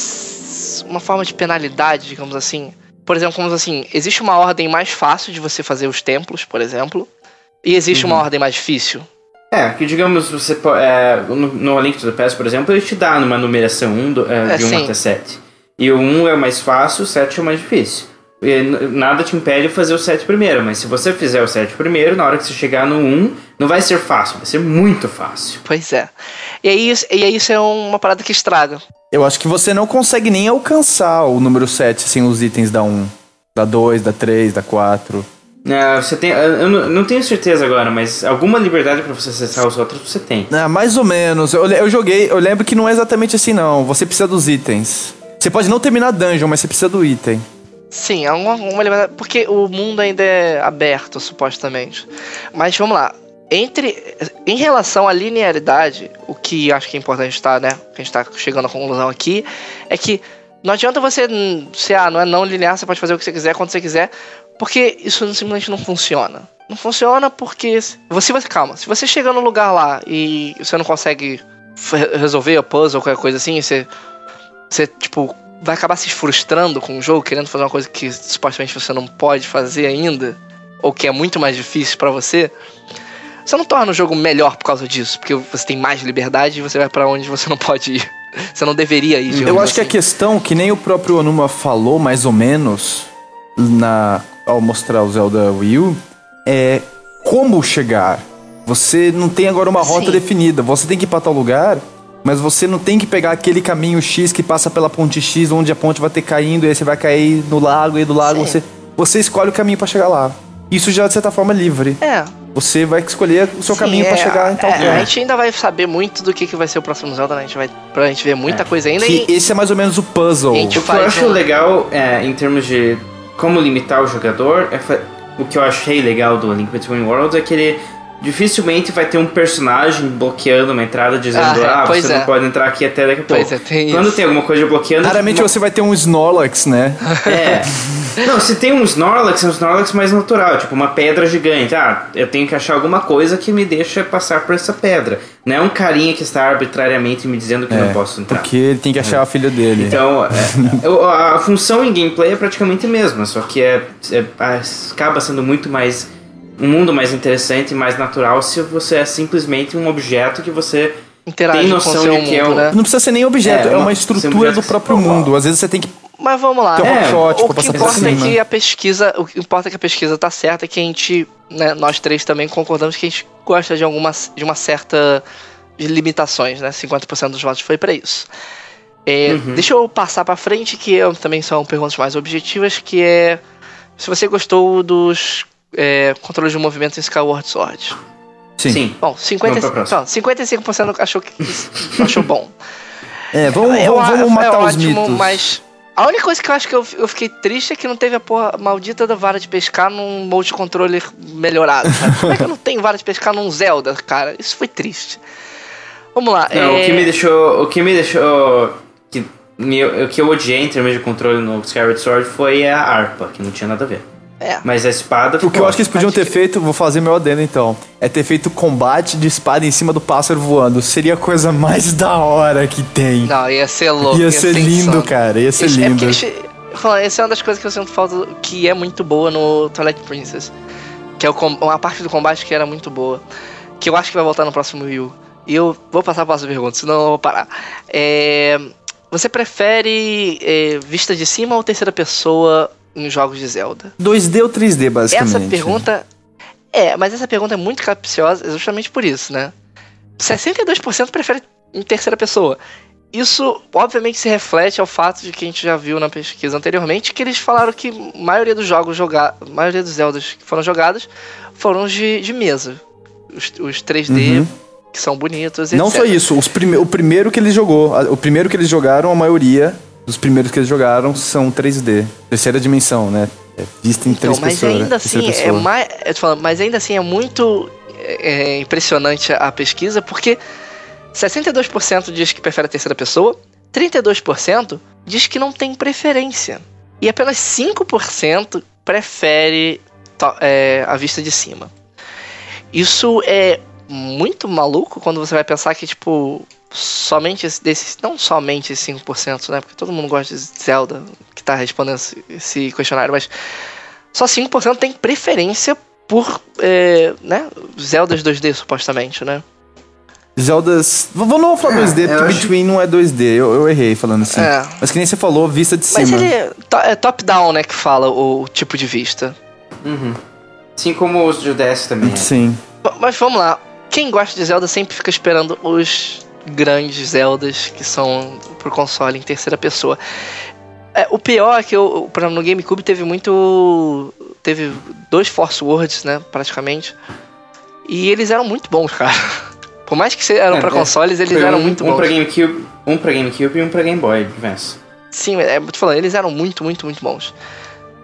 uma forma de penalidade, digamos assim. Por exemplo, como assim, existe uma ordem mais fácil de você fazer os templos, por exemplo, e existe uma ordem mais difícil. É, que digamos, você é, no, no Link to the Past, por exemplo, ele te dá numa numeração 1 do- é, É, de 1 sim. até 7. E o 1 é o mais fácil, o 7 é o mais difícil. E nada te impede de fazer o 7 primeiro, mas se você fizer o 7 primeiro, na hora que você chegar no 1, não vai ser fácil, vai ser muito fácil. Pois é. E aí, e aí isso é uma parada que estraga. Eu acho que você não consegue nem alcançar o número 7 sem os itens da 1. Da 2, da 3, da 4. É, você tem, eu não, tenho certeza agora, mas alguma liberdade pra você acessar os outros você tem. Ah, mais ou menos. Eu, eu joguei, eu lembro que não é exatamente assim, não. Você precisa dos itens. Você pode não terminar a dungeon, mas você precisa do item. Sim, é uma, uma liberdade. Porque o mundo ainda é aberto, supostamente. Mas vamos lá. Entre. Em relação à linearidade, o que acho que é importante estar, né? Que a gente tá chegando à conclusão aqui, é que não adianta você ser, ah, não é não linear, você pode fazer o que você quiser, quando você quiser, porque isso simplesmente não funciona. Não funciona porque. se você, você calma, se você chega no lugar lá e você não consegue resolver o puzzle ou qualquer coisa assim, você. Você, tipo, vai acabar se frustrando com o jogo, querendo fazer uma coisa que supostamente você não pode fazer ainda, ou que é muito mais difícil pra você. Você não torna o jogo melhor por causa disso, porque você tem mais liberdade e você vai pra onde você não pode ir. Você não deveria ir, Eu acho que a assim. questão, que nem o próprio Onuma falou, mais ou menos, na, ao mostrar o Zelda Wii U, é como chegar. Você não tem agora uma rota Sim. definida. Você tem que ir pra tal lugar, mas você não tem que pegar aquele caminho X que passa pela ponte X, onde a ponte vai ter caindo, e aí você vai cair no lago, e do lago Sim. você. Você escolhe o caminho pra chegar lá. Isso já, de certa forma, é livre. É, Você vai escolher o seu Sim, caminho pra é, chegar em tal é. A gente ainda vai saber muito do que, que vai ser o próximo Zelda, né? A gente vai pra gente ver muita coisa ainda Que e esse é mais ou menos o puzzle. O que eu faz acho um- legal é, em termos de como limitar o jogador, é o que eu achei legal do Link Between Worlds é que ele dificilmente vai ter um personagem bloqueando uma entrada dizendo Ah, é, ah, você é. não pode entrar aqui até daqui a pouco. Pois é, tem Quando isso. tem alguma coisa bloqueando... Raramente uma- você vai ter um Snorlax, né? É. Não, se tem um Snorlax, é um Snorlax mais natural, tipo uma pedra gigante. Ah, eu tenho que achar alguma coisa que me deixa passar por essa pedra. Não é um carinha que está arbitrariamente me dizendo que não posso entrar. Porque ele tem que achar a filha dele. Então, é, o- a função em gameplay é praticamente a mesma, só que é, é- acaba sendo muito mais. um mundo mais interessante e mais natural se você é simplesmente um objeto que você interage tem com o noção seu de que é mundo, um- né? Não precisa ser nem objeto, É, é, uma- uma ser estrutura do próprio mundo. Às vezes você tem que. Mas vamos lá. Um É, shot o que importa é que a pesquisa, o que importa é que a pesquisa tá certa, que a gente, né, nós três também concordamos que a gente gosta de alguma de uma certa de limitações, né? 50% dos votos foi pra isso. É, Deixa eu passar pra frente, que eu, também são perguntas mais objetivas, que é se você gostou dos é, controles de movimento em Skyward Sword. Sim. Sim. Bom, 50, Vamos pra próxima. então, 55% achou que achou bom. É, vamos, Eu vamos, vamos matar é os ótimo, mitos. Mas a única coisa que eu acho que eu, eu fiquei triste é que não teve a porra maldita da vara de pescar num multicontroller melhorado. Sabe? Como é que eu não tenho vara de pescar num Zelda, cara? Isso foi triste. Vamos lá. Não, é... o que me deixou. O que me deixou. Que, me- o que eu odiei em termos de controle no Skyward Sword foi a harpa, que não tinha nada a ver. É. Mas a espada. O que eu acho que eles podiam ter feito, vou fazer meu adendo então, é ter feito combate de espada em cima do pássaro voando. Seria a coisa mais da hora que tem. Não, ia ser louco. Ia ser lindo, insano. cara, ia ser Eles- É lindo. eles, falando, essa é uma das coisas que eu sinto falta que é muito boa no Twilight Princess. Que é o uma parte do combate que era muito boa. Que eu acho que vai voltar no próximo Wii U. E eu vou passar para a pergunta, senão eu vou parar. É, você prefere é, vista de cima ou terceira pessoa em jogos de Zelda? 2D ou 3D, basicamente. Essa pergunta. É, mas essa pergunta é muito capciosa justamente por isso, né? 62% prefere em terceira pessoa. Isso, obviamente, se reflete ao fato de que a gente já viu na pesquisa anteriormente, que eles falaram que a maioria dos jogos jogados, a maioria dos Zeldas que foram jogados foram de, de mesa. Os, os 3D, Uhum. que são bonitos, e Não etc. só isso, os prime o primeiro que ele jogou, o primeiro que eles jogaram, a maioria dos primeiros que eles jogaram são 3D, terceira dimensão, né? É vista em Então, três mas pessoas. ainda né? Assim é mais, eu mas ainda assim é muito é, impressionante a pesquisa porque 62% diz que prefere a terceira pessoa, 32% diz que não tem preferência e apenas 5% prefere é, a vista de cima. Isso é muito maluco quando você vai pensar que tipo somente esse- desses, não somente esses 5%, né? Porque todo mundo gosta de Zelda que tá respondendo esse, questionário, mas só 5% tem preferência por, é, né, Zeldas 2D, supostamente, né? Zeldas. Vamos não falar 2D, eu porque acho- Between não é 2D, eu, eu errei falando assim. É. Mas que nem você falou, vista de Mas cima. ele é, to- é top-down, né, que fala o, tipo de vista. Uhum. Assim como os de DS também. é. Sim. Mas vamos lá. Quem gosta de Zelda sempre fica esperando os grandes Zeldas que são pro console em terceira pessoa. É, o pior é que eu, no GameCube teve muito. Teve dois Force Words, né? Praticamente. E eles eram muito bons, cara. Por mais que eram É, pra é. consoles, eles eram um, muito um bons. pra GameCube, um pra GameCube e um pra Game Boy Advance. Sim, é, eu tô falando, eles eram muito, muito, muito bons.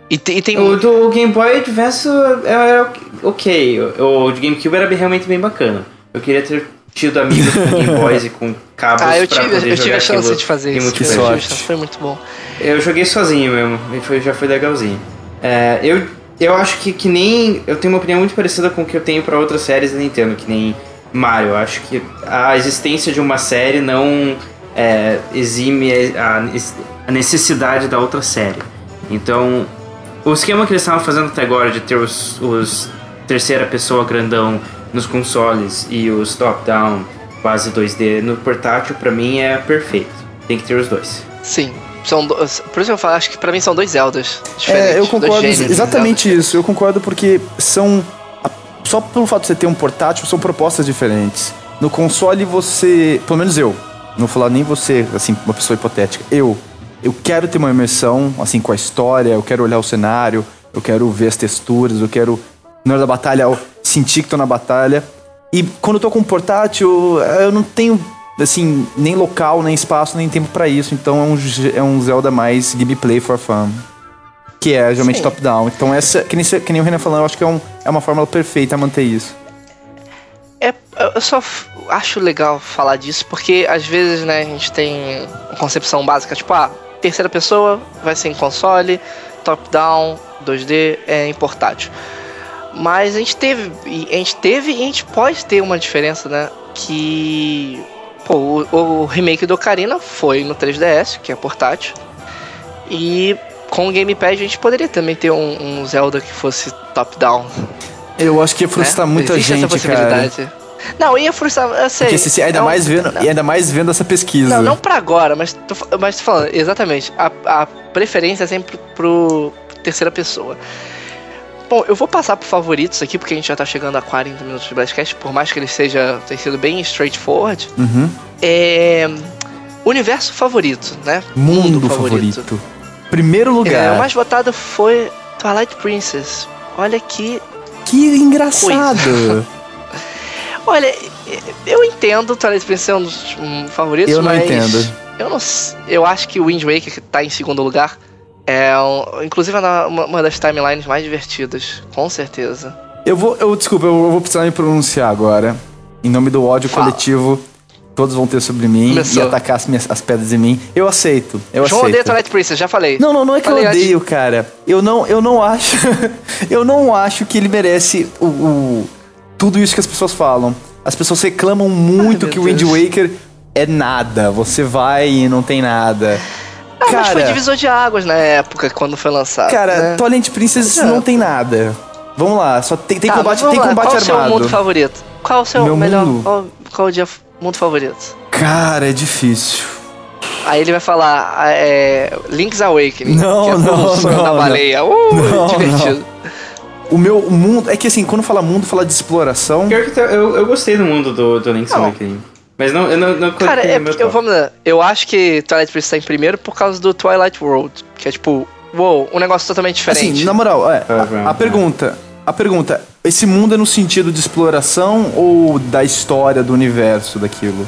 E, te- e tem O do Game Boy Advance era ok. O, o de GameCube era realmente bem bacana. Eu queria ter tido amigos com Game Boys e com cabos Ah, eu pra tive, poder eu tive jogar a chance de fazer isso. Eu Que tive sorte. Foi muito bom. Eu joguei sozinho mesmo, e foi, já foi legalzinho. É, eu, eu acho que, que nem. Eu tenho uma opinião muito parecida com o que eu tenho pra outras séries da Nintendo, que nem Mario. Eu acho que a existência de uma série não é, exime a, a necessidade da outra série. Então, o esquema que eles estavam fazendo até agora de ter os, os terceira pessoa grandão nos consoles e os top-down quase 2D no portátil, pra mim é perfeito. Tem que ter os dois. Sim. São do... Por isso que eu falo, acho que pra mim são dois Zeldas diferentes. É, eu dois concordo de exatamente isso. Eu concordo porque são. Só pelo fato de você ter um portátil, são propostas diferentes. No console você. Pelo menos eu. Não vou falar nem você, assim, uma pessoa hipotética. Eu. Eu quero ter uma imersão, assim, com a história, eu quero olhar o cenário, eu quero ver as texturas, eu quero, na hora da batalha, sentir que tô na batalha. E quando eu tô com um portátil, eu não tenho, assim, nem local, nem espaço, nem tempo pra isso. Então é um, é um Zelda mais gameplay for fun. Que é geralmente top-down. Então, essa, que nem, que nem o Renan falou, eu acho que é, um, é uma fórmula perfeita a manter isso. É, eu só acho legal falar disso porque às vezes, né, a gente tem uma concepção básica, tipo, ah, terceira pessoa vai ser em console, top-down, 2D, é em portátil. Mas a gente teve, a gente teve e a gente pode ter uma diferença, né, que pô, o, o remake do Ocarina foi no 3DS, que é portátil. E com o gamepad a gente poderia também ter um, um Zelda que fosse top-down. Eu acho que ia frustrar né? muita Existe gente, cara. Não, ia frustrar, eu sei. Porque se, ainda, um- mais vendo, e ainda mais vendo essa pesquisa. Não, não pra agora, mas tô, mas tô falando, exatamente. A, a preferência é sempre pro terceira pessoa. Bom, eu vou passar por favoritos aqui, porque a gente já tá chegando a 40 minutos de Blastcast, por mais que ele seja tenha sido bem straightforward. Uhum. É. Universo favorito, né? Mundo, favorito. Primeiro lugar. É, o mais votado foi Twilight Princess. Olha que. Que engraçado. Olha, eu entendo Twilight Princess é um dos hum, favoritos, Eu não mas entendo. Eu não Eu acho que o Wind Waker, tá em segundo lugar, é inclusive é uma, uma das timelines mais divertidas, com certeza. eu vou. Eu, desculpa, eu, vou precisar me pronunciar agora. Em nome do ódio Fala. coletivo, todos vão ter sobre mim Começou. e atacar as, minhas, as pedras em mim. Eu aceito. Eu João aceito. odeia Twilight Princess, já falei. Não, não, não é que Falei eu antes. odeio, cara. Eu não, eu não acho. eu não acho que ele merece o, o- tudo isso que as pessoas falam. As pessoas reclamam muito Ai, que o Wind. Waker é nada. Você vai e não tem nada. Ah, mas foi cara, divisor de águas na época, quando foi lançado. cara, né? Twilight Princess é. não tem nada. Vamos lá, só tem, tem Tá, combate, tem lá, combate qual o seu armado. mundo favorito? Qual o seu Meu melhor. mundo? Qual, qual o dia mundo favorito? Cara, é difícil. Aí ele vai falar ah, é, Link's Awakening. Não, que é não, não, da não. baleia. Uh, Não, divertido. O meu mundo. É que assim, quando fala mundo, fala de exploração. Pior que tá- eu, eu gostei do mundo do, do Link's Não. Awakening. Mas não, eu não, não Cara, é meu porque, eu, vamos lá, eu acho que Twilight Princess tá em primeiro por causa do Twilight World. Que é tipo, uou, um negócio totalmente diferente. Assim, na moral, é, Ah, a, a pergunta. A pergunta, esse mundo é no sentido de exploração ou da história do universo daquilo?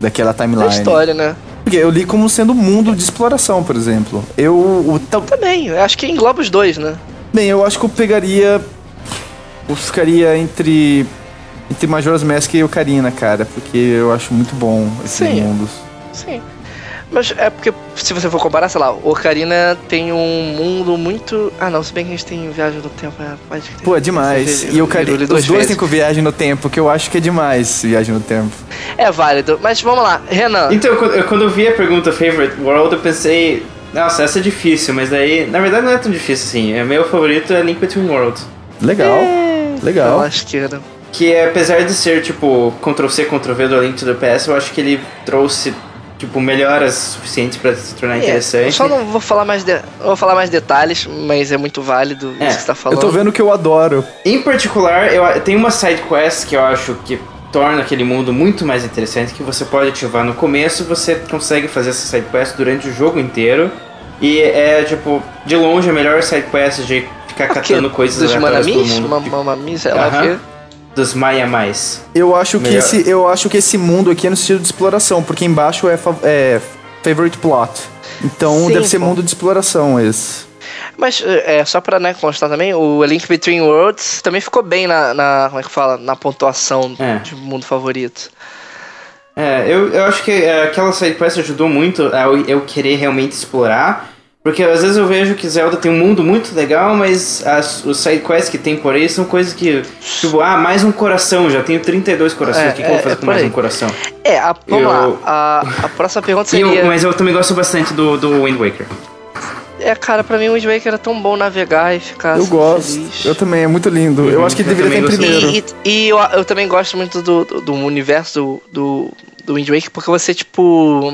Daquela da timeline? história, né? Porque eu li como sendo mundo de exploração, por exemplo. Eu. O, tal- Também, eu acho que engloba os dois, né? bem, eu acho que eu pegaria. Eu ficaria entre. Entre Majora's Mask e Ocarina, cara. Porque eu acho muito bom esses Sim. mundos. Sim. Mas é porque, se você for comparar, sei lá, o Ocarina tem um mundo muito. Ah, não, se bem que a gente tem viagem no tempo, é, pode que tem. Pô, é demais. E Ocarina. Os dois têm com viagem no tempo, que eu acho que é demais viagem no tempo. É válido, mas vamos lá, Renan. Então, quando eu, quando eu vi a pergunta Favorite World, eu pensei, nossa, essa é difícil, mas daí, na verdade, não é tão difícil assim. É, meu favorito é Link Between Worlds. Legal. Legal. Pela esquerda. Que apesar de ser, tipo, Ctrl-C, Ctrl-V do Link to the Past, eu acho que ele trouxe, tipo, melhoras suficientes pra se tornar É, eu interessante. só não vou falar mais de... eu vou falar mais detalhes, mas é muito válido É, isso que você tá Eu falando. tô vendo que eu adoro. Em particular, eu, tem uma side quest que eu acho que torna aquele mundo muito mais interessante, que você pode ativar no começo, você consegue fazer essa side quest durante o jogo inteiro. E é, tipo, de longe a melhor side quest de ficar catando coisas aleatórias pelo Manamis? mundo. Ma- Mamamis, sei lá o Aham. quê. Dos Maya Mais. Eu acho, que Melhor. esse, eu acho que esse mundo aqui é no sentido de exploração, porque embaixo é, fa- é favorite plot. Então Sim, deve ser pô. mundo de exploração esse. Mas, é, só pra né, constar também, o A Link Between Worlds também ficou bem na, na- como é que fala, na pontuação É. de mundo favorito. É, eu, eu acho que é, aquela side quest ajudou muito a eu, eu querer realmente explorar. Porque às vezes eu vejo que Zelda tem um mundo muito legal, mas as, os side quests que tem por aí são coisas que. Tipo, ah, mais um coração, já tenho 32 corações, É, o que, que eu vou é, fazer é com mais aí. um coração? É, a, vamos Eu- lá, a, a próxima pergunta E eu- seria... mas eu também gosto bastante do, do Wind Waker. É, cara, pra mim o Wind Waker era tão bom navegar e ficar Eu assim, gosto. feliz. Eu também, é muito lindo. eu Uhum, acho que eu deveria também primeiro. E, e- e eu, eu também gosto muito do, do, do universo do, do, do Wind Waker porque você, tipo.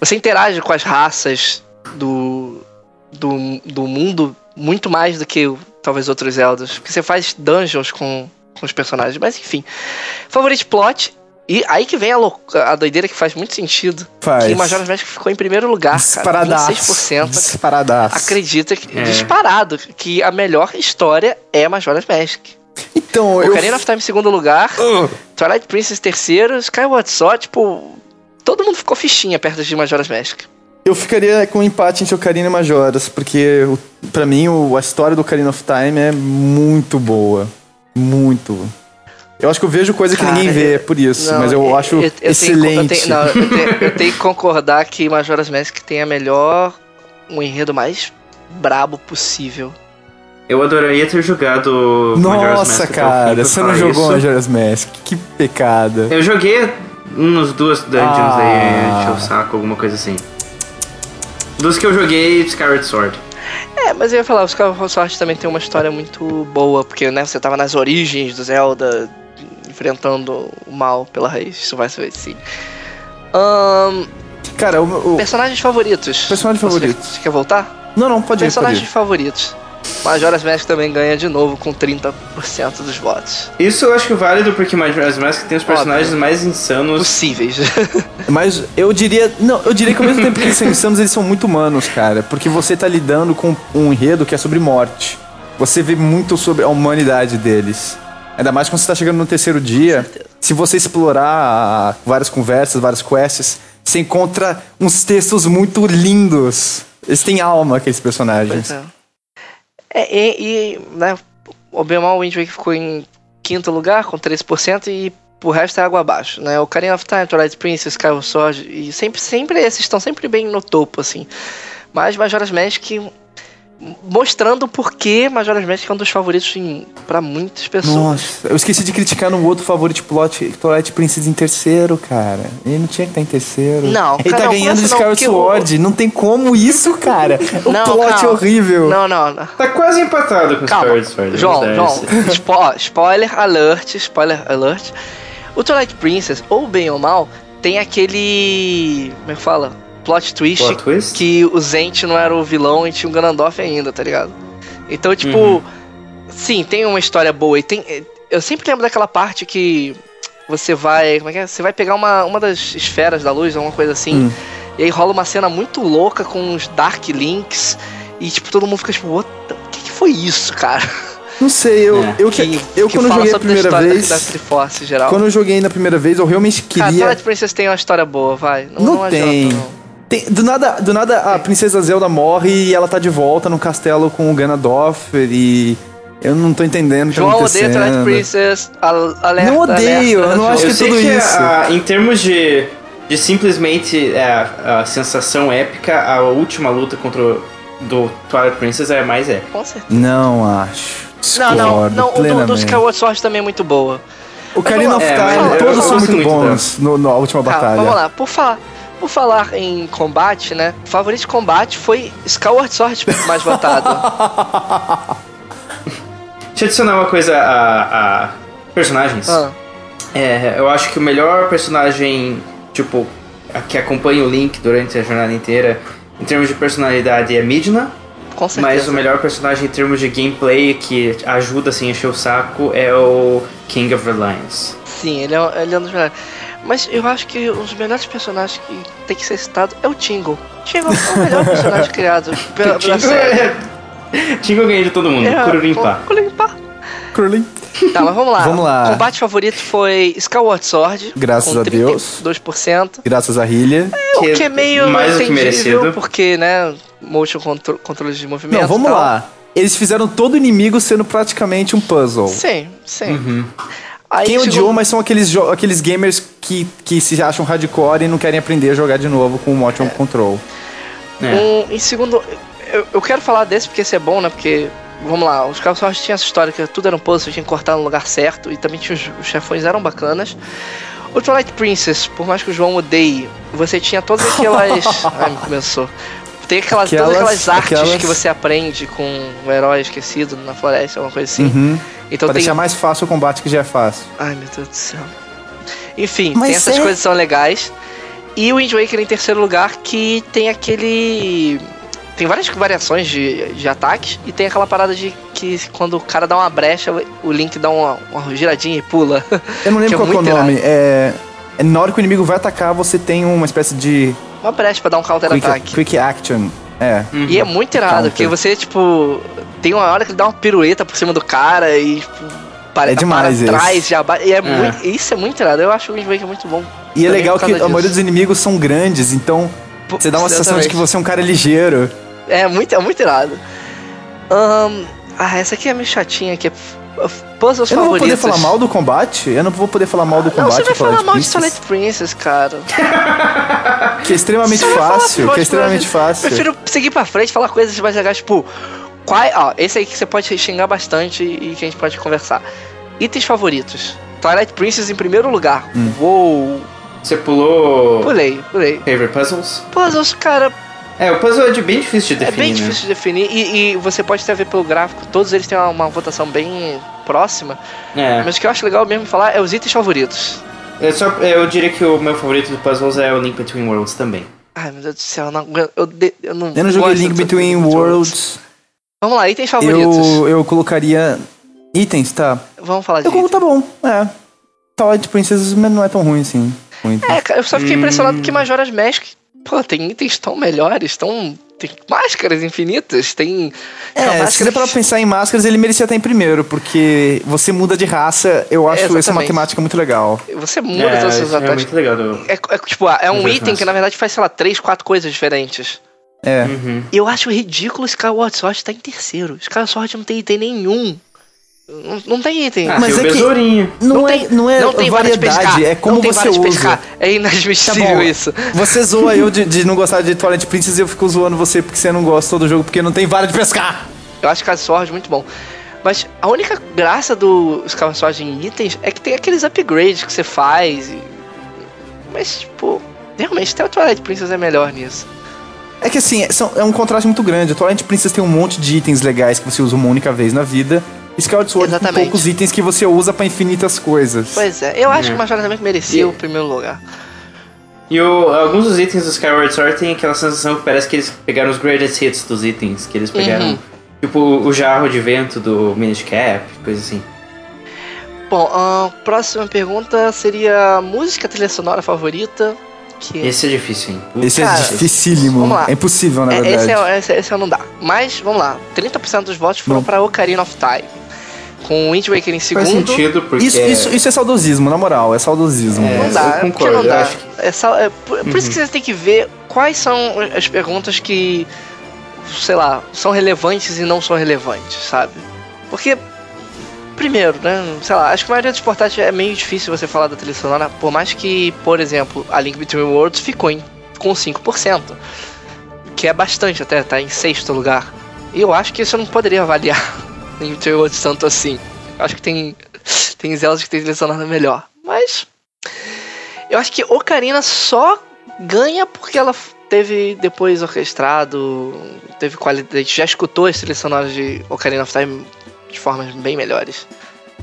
Você interage com as raças do, do, do mundo muito mais do que o- talvez outros Zeldas. Porque você faz dungeons com, com os personagens. Mas enfim. Favorite plot. E aí que vem a, lou- a doideira que faz muito sentido. Faz. Que Majora's Mask ficou em primeiro lugar, cara. Disparadaço. 26%. Disparadaço. Acredita que, É. disparado, que a melhor história é Majora's Mask. Então, eu. Ocarina of Time em segundo lugar, Twilight Princess terceiro, Skyward Sword, tipo... Todo mundo ficou fichinha perto de Majora's Mask. Eu ficaria com um empate entre Ocarina e Majoras, porque pra mim o- a história do Ocarina of Time é muito boa. Muito. Eu acho que eu vejo coisa que Cara, ninguém vê, eu- por isso, Não, mas eu, acho tenho- eu excelente. tenho, não, eu, tenho, eu tenho que concordar que Majora's Mask tem a melhor... Um enredo mais brabo possível. Eu adoraria ter jogado Majora's Nossa, Mask até o fim cara, você não jogou isso. Majora's Mask. Que pecado. Eu joguei uns duas dungeons Ah. aí, encheu o saco, alguma coisa assim. Dos que eu joguei, Skyward Sword. É, mas eu ia falar, o Skyward Sword também tem uma história muito boa, porque, né, você tava nas origens do Zelda, enfrentando o mal pela raiz, isso vai ser assim. Ahn, Cara, o, o- personagens favoritos. Personagem Você- favorito. Você quer voltar? Não, não, pode ir, pode Personagens ir. favoritos. Majora's Mask também ganha de novo com 30% dos votos. Isso eu acho válido porque Majora's Mask tem os personagens mais insanos. Possíveis. Mas eu diria. Não, eu diria que ao mesmo tempo que eles são insanos, eles são muito humanos, cara. Porque você tá lidando com um enredo que é sobre morte. Você vê muito sobre a humanidade deles. Ainda mais quando você tá chegando no terceiro dia. Se você explorar ah, várias conversas, várias quests, você encontra uns textos muito lindos. Eles têm alma, aqueles personagens. Pois é. É, e, e, né, o Bemal ficou em quinto lugar com 13% e o resto é água abaixo, né? O Ocarina of Time, Twilight Princess, Skyward Sword e sempre, sempre esses estão sempre bem no topo, assim. Mas Majora's Mask mostrando por que Majora's Mask é um dos favoritos em, pra muitas pessoas. Nossa, eu esqueci de criticar no outro favorito plot, Twilight Princess em terceiro, cara. Ele não tinha que estar em terceiro. Não, Ele cara, tá não, ganhando de Skyward Sword. Não tem como isso, cara. O Não, plot é calma. horrível. Não, não, não. Tá quase empatado com Calma, Skyward Sword. João, João, spo- spoiler alert, spoiler alert. O Twilight Princess, ou bem ou mal, tem aquele. Como é que fala? Plot twist, Plot twist? que o Zent não era o vilão e tinha o Ganondorf ainda, tá ligado? Então, tipo, Uhum. sim, tem uma história boa e tem. Eu sempre lembro daquela parte que você vai. Como é que é? Você vai pegar uma, uma das esferas da luz, alguma coisa assim. Hum. E aí rola uma cena muito louca com os Dark Links. E tipo, todo mundo fica tipo, o que, que foi isso, cara? Não sei, eu, É. eu, que, eu que quando joguei a primeira história vez. Da, da Triforce geral. Quando eu joguei na primeira vez, eu realmente Cara, queria. Twilight Princess tem uma história boa, vai. Não, Não não tem. adianta, não. Tem- do, nada, do nada a princesa Zelda morre e ela tá de volta no castelo com o Ganondorf e. Eu não tô entendendo o que tá João odeia acontecendo. Twilight Princess, al- alerta, Não odeio, alerta, eu não acho. Eu que sei tudo que isso. a- em termos de, de simplesmente é, a sensação épica, a última luta contra o do Twilight Princess é mais épica. Com certeza. Não acho. Não, não, Discordo não, o do, do. Skyward Sword também é muito boa. O Karina of É, Time, todos são muito muito bons no, na última Calma, batalha. vamos lá, por falar, por falar em combate, né? O favorito de combate foi Skyward Sword mais votado. Deixa eu adicionar uma coisa a, a personagens. Ah, É, eu acho que o melhor personagem, tipo, a- que acompanha o Link durante a jornada inteira, em termos de personalidade, é Midna. com certeza. Mas o melhor personagem em termos de gameplay que ajuda assim, a encher o saco é o King of Reliance. Sim, ele é, ele é um dos melhores. Mas eu acho que um dos melhores personagens que tem que ser citado é o Tingle. Tingle é o melhor personagem criado pela, pela Tingle série. é... Tingle ganha de todo mundo, É, Kururimpa. Kururimpa. Curling. Tá, mas vamos lá. Vamos lá. O combate favorito foi Skyward Sword. Graças com a Deus. 32%. Graças a Hylia. O que é meio mais do que merecido. porque, né, motion contro controles de movimento Não, vamos tal. lá. Eles fizeram todo inimigo sendo praticamente um puzzle. Sim, sim. Uhum. Aí, Quem segundo- odiou, mas são aqueles, aqueles gamers que, que se acham hardcore e não querem aprender a jogar de novo com o motion control. É. Um, em segundo, eu, eu quero falar desse porque esse é bom, né? Porque, vamos lá, os Sword tinha essa história que tudo era um puzzle, você tinha que cortar no lugar certo e também tinha os, os chefões eram bacanas. O Twilight Princess, por mais que o João odeie, você tinha todas aquelas. Ai, me começou. Tem aquelas, Aquelas- todas aquelas artes aquelas- que você aprende com o herói esquecido na floresta, alguma coisa assim. Uhum. Então pra tem. deixar mais fácil o combate que já é fácil. Ai meu Deus do céu. Enfim, essas é- coisas que são legais. E o Wind Waker em terceiro lugar, que tem aquele. Tem várias variações de, de ataques e tem aquela parada de que quando o cara dá uma brecha, o Link dá uma, uma giradinha e pula. Eu não Que é lembro qual é o nome. É, é na hora que o inimigo vai atacar, você tem uma espécie de uma brecha pra dar um quick, counter-ataque. quick action. É. E é muito irado, Counter. porque você, tipo, tem uma hora que ele dá uma pirueta por cima do cara e, tipo, para, É demais para trás, já e é muito, Isso é muito irado. Eu acho o Wind Waker muito bom. E é legal que causa a maioria disso. dos inimigos são grandes, então Pô, você dá uma sensação de exatamente. que você é um cara ligeiro. É muito, é muito irado. Ahn, ah, essa aqui é meio chatinha, que é puzzles Eu não vou poder favoritos. falar mal do combate? Eu não vou poder falar mal do Não, combate você vai falar mal de Twilight Princess, cara. Que é extremamente fácil, que é extremamente fácil. Prefiro seguir pra frente e falar coisas mais legais, tipo... Qual, ó, esse aí que você pode xingar bastante e que a gente pode conversar. Itens favoritos. Twilight Princess em primeiro lugar. Hum. Uou. Você pulou Pulei, pulei. Favorite Puzzles? Puzzles, cara, É, o puzzle é de bem difícil de é definir, bem né? difícil de definir. E, e você pode até ver pelo gráfico, todos eles têm uma, uma votação bem próxima. É. Mas o que eu acho legal mesmo falar é os itens favoritos. É só, eu diria que o meu favorito do puzzles é o Link Between Worlds também. Ai, meu Deus do céu, eu não aguento. Eu, de- eu não Eu não joguei Link Between Worlds. Vamos lá, itens favoritos. Eu, eu colocaria itens, tá? Vamos falar de Eu itens. tá bom, é. Twilight Princess não é tão ruim assim. É, cara, eu só fiquei Hum. impressionado porque Majora's Mask, pô, tem itens tão melhores, tão. Tem máscaras infinitas, tem. É, se máscara você que- pra pensar em máscaras, ele merecia estar em primeiro, porque você muda de raça, eu acho essa Exatamente. matemática muito legal. Você muda é, todos os seus é ataques. muito legal. Do... É, é, tipo, é um item que na verdade faz, sei lá, três, quatro coisas diferentes. É. Uhum. E eu acho ridículo Skyward Sword tá em terceiro. Skyward Sword não tem item nenhum. Não, não tem item. Ah, Mas tem o é que- besourinho. Não, é, não é tem vara de variedade, é como não tem você usa. É Tá inadmissível bom, isso. Você zoa eu de, de não gostar de Twilight Princess e eu fico zoando você porque você não gosta do jogo porque não tem vara de pescar. Eu acho Skyward Sword muito bom. Mas a única graça do Skyward Sword em itens é que tem aqueles upgrades que você faz. e- Mas, tipo, realmente até o Twilight Princess é melhor nisso. É que assim, é, são- é um contraste muito grande. A Twilight Princess tem um monte de itens legais que você usa uma única vez na vida. E Skyward Sword tem poucos itens que você usa pra infinitas coisas. Pois é, eu acho É. que Mask merecia E- o primeiro lugar. E o- alguns dos itens do Skyward Sword tem aquela sensação que parece que eles pegaram os greatest hits dos itens. Que eles pegaram, Uhum. tipo, o jarro de vento do Minish Cap, coisa assim. Bom, a próxima pergunta seria música trilha sonora favorita. Que Esse é difícil, hein? Esse Cara, é dificílimo. vamos lá. É impossível, na É, verdade. esse, é, esse, esse é não dá. Mas, vamos lá. 30% dos votos foram pra Ocarina of Time. Com o Wind Waker em Faz segundo. sentido, porque... Isso, isso, isso é saudosismo, na moral, é saudosismo. É. Não dá, eu é concordo, não eu dá. acho que- É só- é por, por isso que você tem que ver quais são as perguntas que, sei lá, são relevantes e não são relevantes, sabe? Porque, primeiro, né, sei lá, acho que a maioria dos portáteis é meio difícil você falar da trilha sonora, por mais que, por exemplo, a Link Between Worlds ficou em, com 5%, que é bastante até, tá em sexto lugar. E eu acho que isso eu não poderia avaliar Link Between Worlds tanto assim. Acho que tem, tem Zelda que tem trilha sonora melhor, mas... Eu acho que Ocarina só ganha porque ela teve depois orquestrado, teve qualidade, já escutou as trilhas sonoras de Ocarina of Time de formas bem melhores.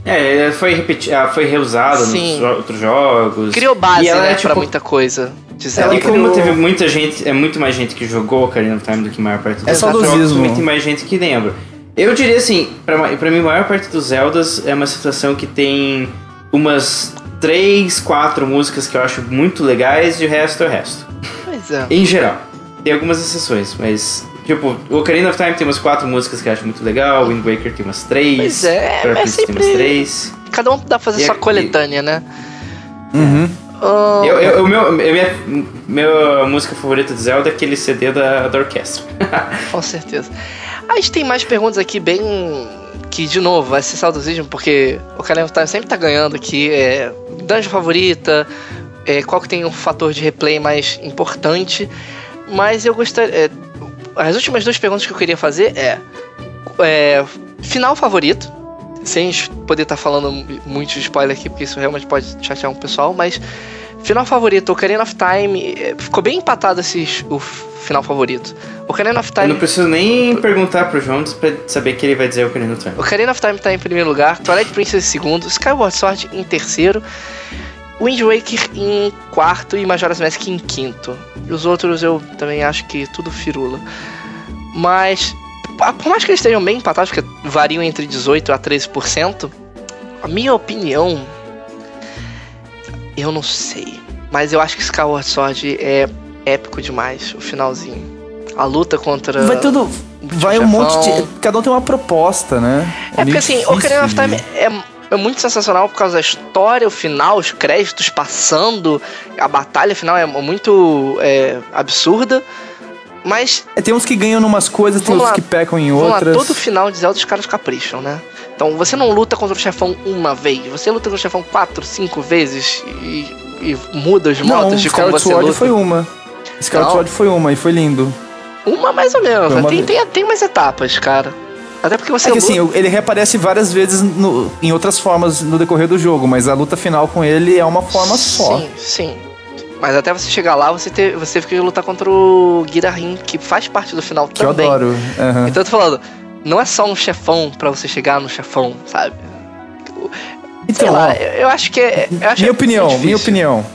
É, foi, repeti ah, foi reusado Sim. nos outros jogos. Criou base, E ela né, é, pra tipo, muita coisa de Zelda. E como criou- teve muita gente, é muito mais gente que jogou Ocarina of Time do que a maior parte dos É jogos, saudosismo. muito mais gente que lembra. Eu diria assim, pra, pra mim, a maior parte dos Zeldas é uma situação que tem umas três, quatro músicas que eu acho muito legais e o resto é o resto. Pois é. Em geral. Tem algumas exceções, mas. Tipo, o Ocarina of Time tem umas quatro músicas que eu acho muito legal, o Wind Waker tem umas três, Pois é, mas Princess tem umas sempre- três. Cada um dá pra fazer E sua é- coletânea, né? Uhum. Ah, Eu, eu, o meu, minha, minha música favorita de Zelda é aquele CD da, da orquestra. Com certeza. A gente tem mais perguntas aqui bem. Que, de novo, vai ser saudosismo, porque o Ocarina of Time sempre tá ganhando aqui. É, dungeon favorita, é, qual que tem um fator de replay mais importante. Mas eu gostaria. é, as últimas duas perguntas que eu queria fazer é. é, final favorito. Sem poder estar falando muito de spoiler aqui, porque isso realmente pode chatear um pessoal, mas. Final favorito, Ocarina of Time. eh, Ficou bem empatado esse o final favorito. Ocarina of Eu Time. não preciso nem perguntar pro Jones pra saber que ele vai dizer o Ocarina of Time. Ocarina of Time tá em primeiro lugar, Twilight Princess em segundo, Skyward Sword em terceiro, Wind Waker em quarto e Majora's Mask em quinto. E os outros eu também acho que tudo firula. Mas, por mais que eles estejam bem empatados, que variam entre 18% a 13%, a minha opinião. Eu não sei. Mas eu acho que Skyward Sword é épico demais, o finalzinho. A luta contra. Vai tudo. Vai um monte de. Cada um tem uma proposta, né? É porque meio assim, difícil Ocarina of Time é, é muito sensacional por causa da história, o final, os créditos passando, a batalha final é muito é, absurda. Mas, É, tem uns que ganham numas coisas, tem outros lá. que pecam em outras. lá, todo final de Zelda os caras capricham, né? Então você não luta contra o chefão uma vez, você luta contra o chefão quatro, cinco vezes e, e muda os Não, modos de como você Sword luta. foi uma. Não. Sword foi uma e foi lindo. Uma mais ou menos, tem, tem, tem umas etapas, cara. Até porque você É que luta... assim, ele reaparece várias vezes no- em outras formas no decorrer do jogo, mas a luta final com ele é uma forma só. Sim, sim. Mas até você chegar lá, você, ter, você fica lutar contra o Girahin, que faz parte do final Que eu também. adoro. aham. Então eu tô falando, não é só um chefão pra você chegar no chefão, sabe? Então, lá, eu, eu acho que é. eu acho minha opinião, difícil. minha opinião.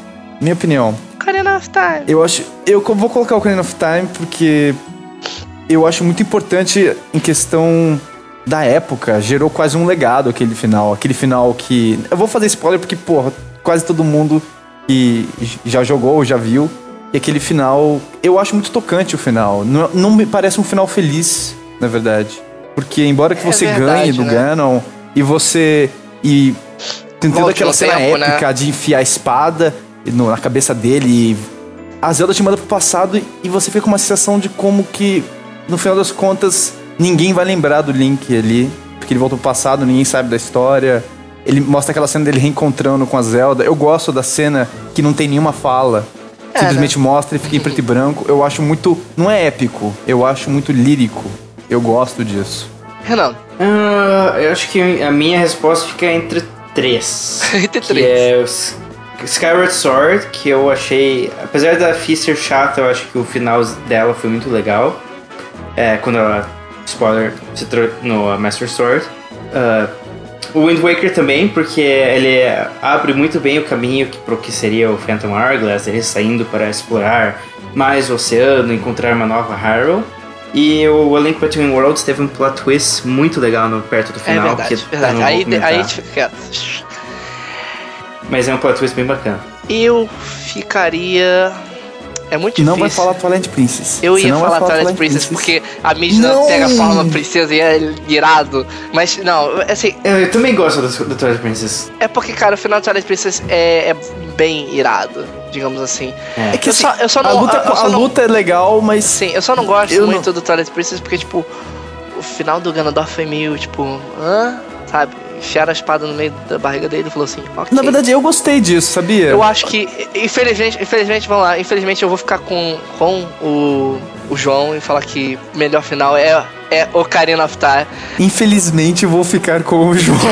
Minha opinião. Ocarina of Time. Eu acho. Eu vou colocar o Ocarina of Time porque eu acho muito importante em questão da época. Gerou quase um legado aquele final. Aquele final que. Eu vou fazer spoiler porque, porra, quase todo mundo que já jogou, já viu. E aquele final. Eu acho muito tocante o final. Não, não me parece um final feliz, na verdade. Porque embora que É você verdade, ganhe do né? Ganon e você. E Volte aquela cena tempo, né? épica de enfiar a espada no- na cabeça dele a Zelda te manda pro passado e você fica com uma sensação de como que, no final das contas, ninguém vai lembrar do Link ali. Porque ele volta pro passado, ninguém sabe da história. Ele mostra aquela cena dele reencontrando com a Zelda. Eu gosto da cena que não tem nenhuma fala. É, Simplesmente mostra e fica em preto e branco. Eu acho muito. Não é épico, eu acho muito lírico. Eu gosto disso. Renan, Ah, eu acho que a minha resposta fica entre três. Entre que três. é Skyward Sword, que eu achei. Apesar da Fee ser chata, eu acho que o final dela foi muito legal. É, quando ela. Spoiler, se tro- no Master Sword. Ah, o Wind Waker também, porque ele abre muito bem o caminho que, pro que seria o Phantom Hourglass, ele saindo para explorar mais o oceano, encontrar uma nova Hyrule. E o A Link Between Worlds teve um plot twist muito legal no, perto do é final. verdade, que verdade. Aí, aí a gente fica quieto. Mas é um plot twist bem bacana. Eu ficaria. É muito difícil. Não vai falar Twilight Princess. Eu ia não vai falar Twilight Princess porque a Midna Não! pega a forma princesa e é irado. Mas não, assim, Eu, eu também gosto do, do Twilight Princess. é porque, cara, o final de Twilight Princess é, é bem irado, digamos assim. É. É que Eu só- assim, eu só a não- luta, eu só a não- luta é legal, mas Sim, eu só não gosto Eu muito do Twilight Princess porque, tipo, o final do Ganondorf foi meio, tipo, hã? Sabe? Enfiaram a espada no meio da barriga dele e falou assim, ok. na verdade eu gostei disso, sabia? Eu acho que, infelizmente, infelizmente, vamos lá, infelizmente eu vou ficar com, com o, o João e falar que o melhor final é, é Ocarina of Time. Infelizmente vou ficar com o João.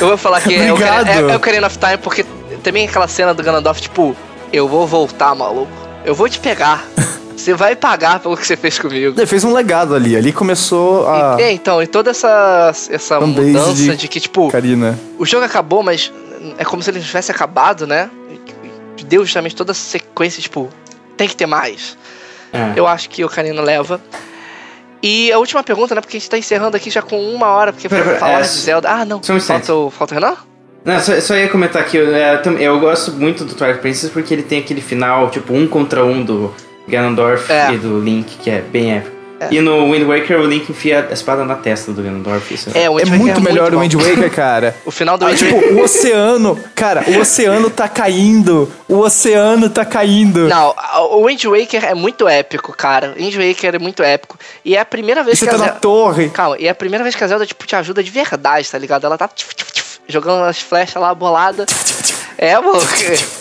Eu vou falar que é. Ocarina, é, é Ocarina of Time porque também aquela cena do Ganondorf, tipo, eu vou voltar, maluco. Eu vou te pegar. Você vai pagar pelo que você fez comigo. Ele fez um legado ali. Ali começou a É, então, e toda essa, essa fanbase mudança de de que, tipo, Karina. o jogo acabou, mas é como se ele tivesse acabado, né? E Deu justamente toda essa sequência, tipo, tem que ter mais. É. Eu acho que o Karina leva. E a última pergunta, né? Porque a gente tá encerrando aqui já com uma hora, porque Pera, foi pera, falar é, de Zelda. Ah, não. só um instante. falta, o, falta o Renan? Não, só, só ia comentar aqui, eu, é, tam- eu gosto muito do Twilight Princess porque ele tem aquele final, tipo, um contra um do Ganondorf É. e do Link, que é bem épico. E no Wind Waker o Link enfia a espada na testa do Ganondorf. Isso É, o É Waker muito melhor bom. o Wind Waker, cara. O final do Ah, Wind tipo, Waker. o oceano, cara, o oceano tá caindo. O oceano tá caindo. Não, o Wind Waker é muito épico, cara. O Wind Waker é muito épico. E é a primeira E vez você que tá a na Zelda... torre. Calma, e é a primeira vez que a Zelda, tipo, te ajuda de verdade, tá ligado? Ela tá tchuf, tchuf, tchuf, jogando as flechas lá, bolada. É, amor.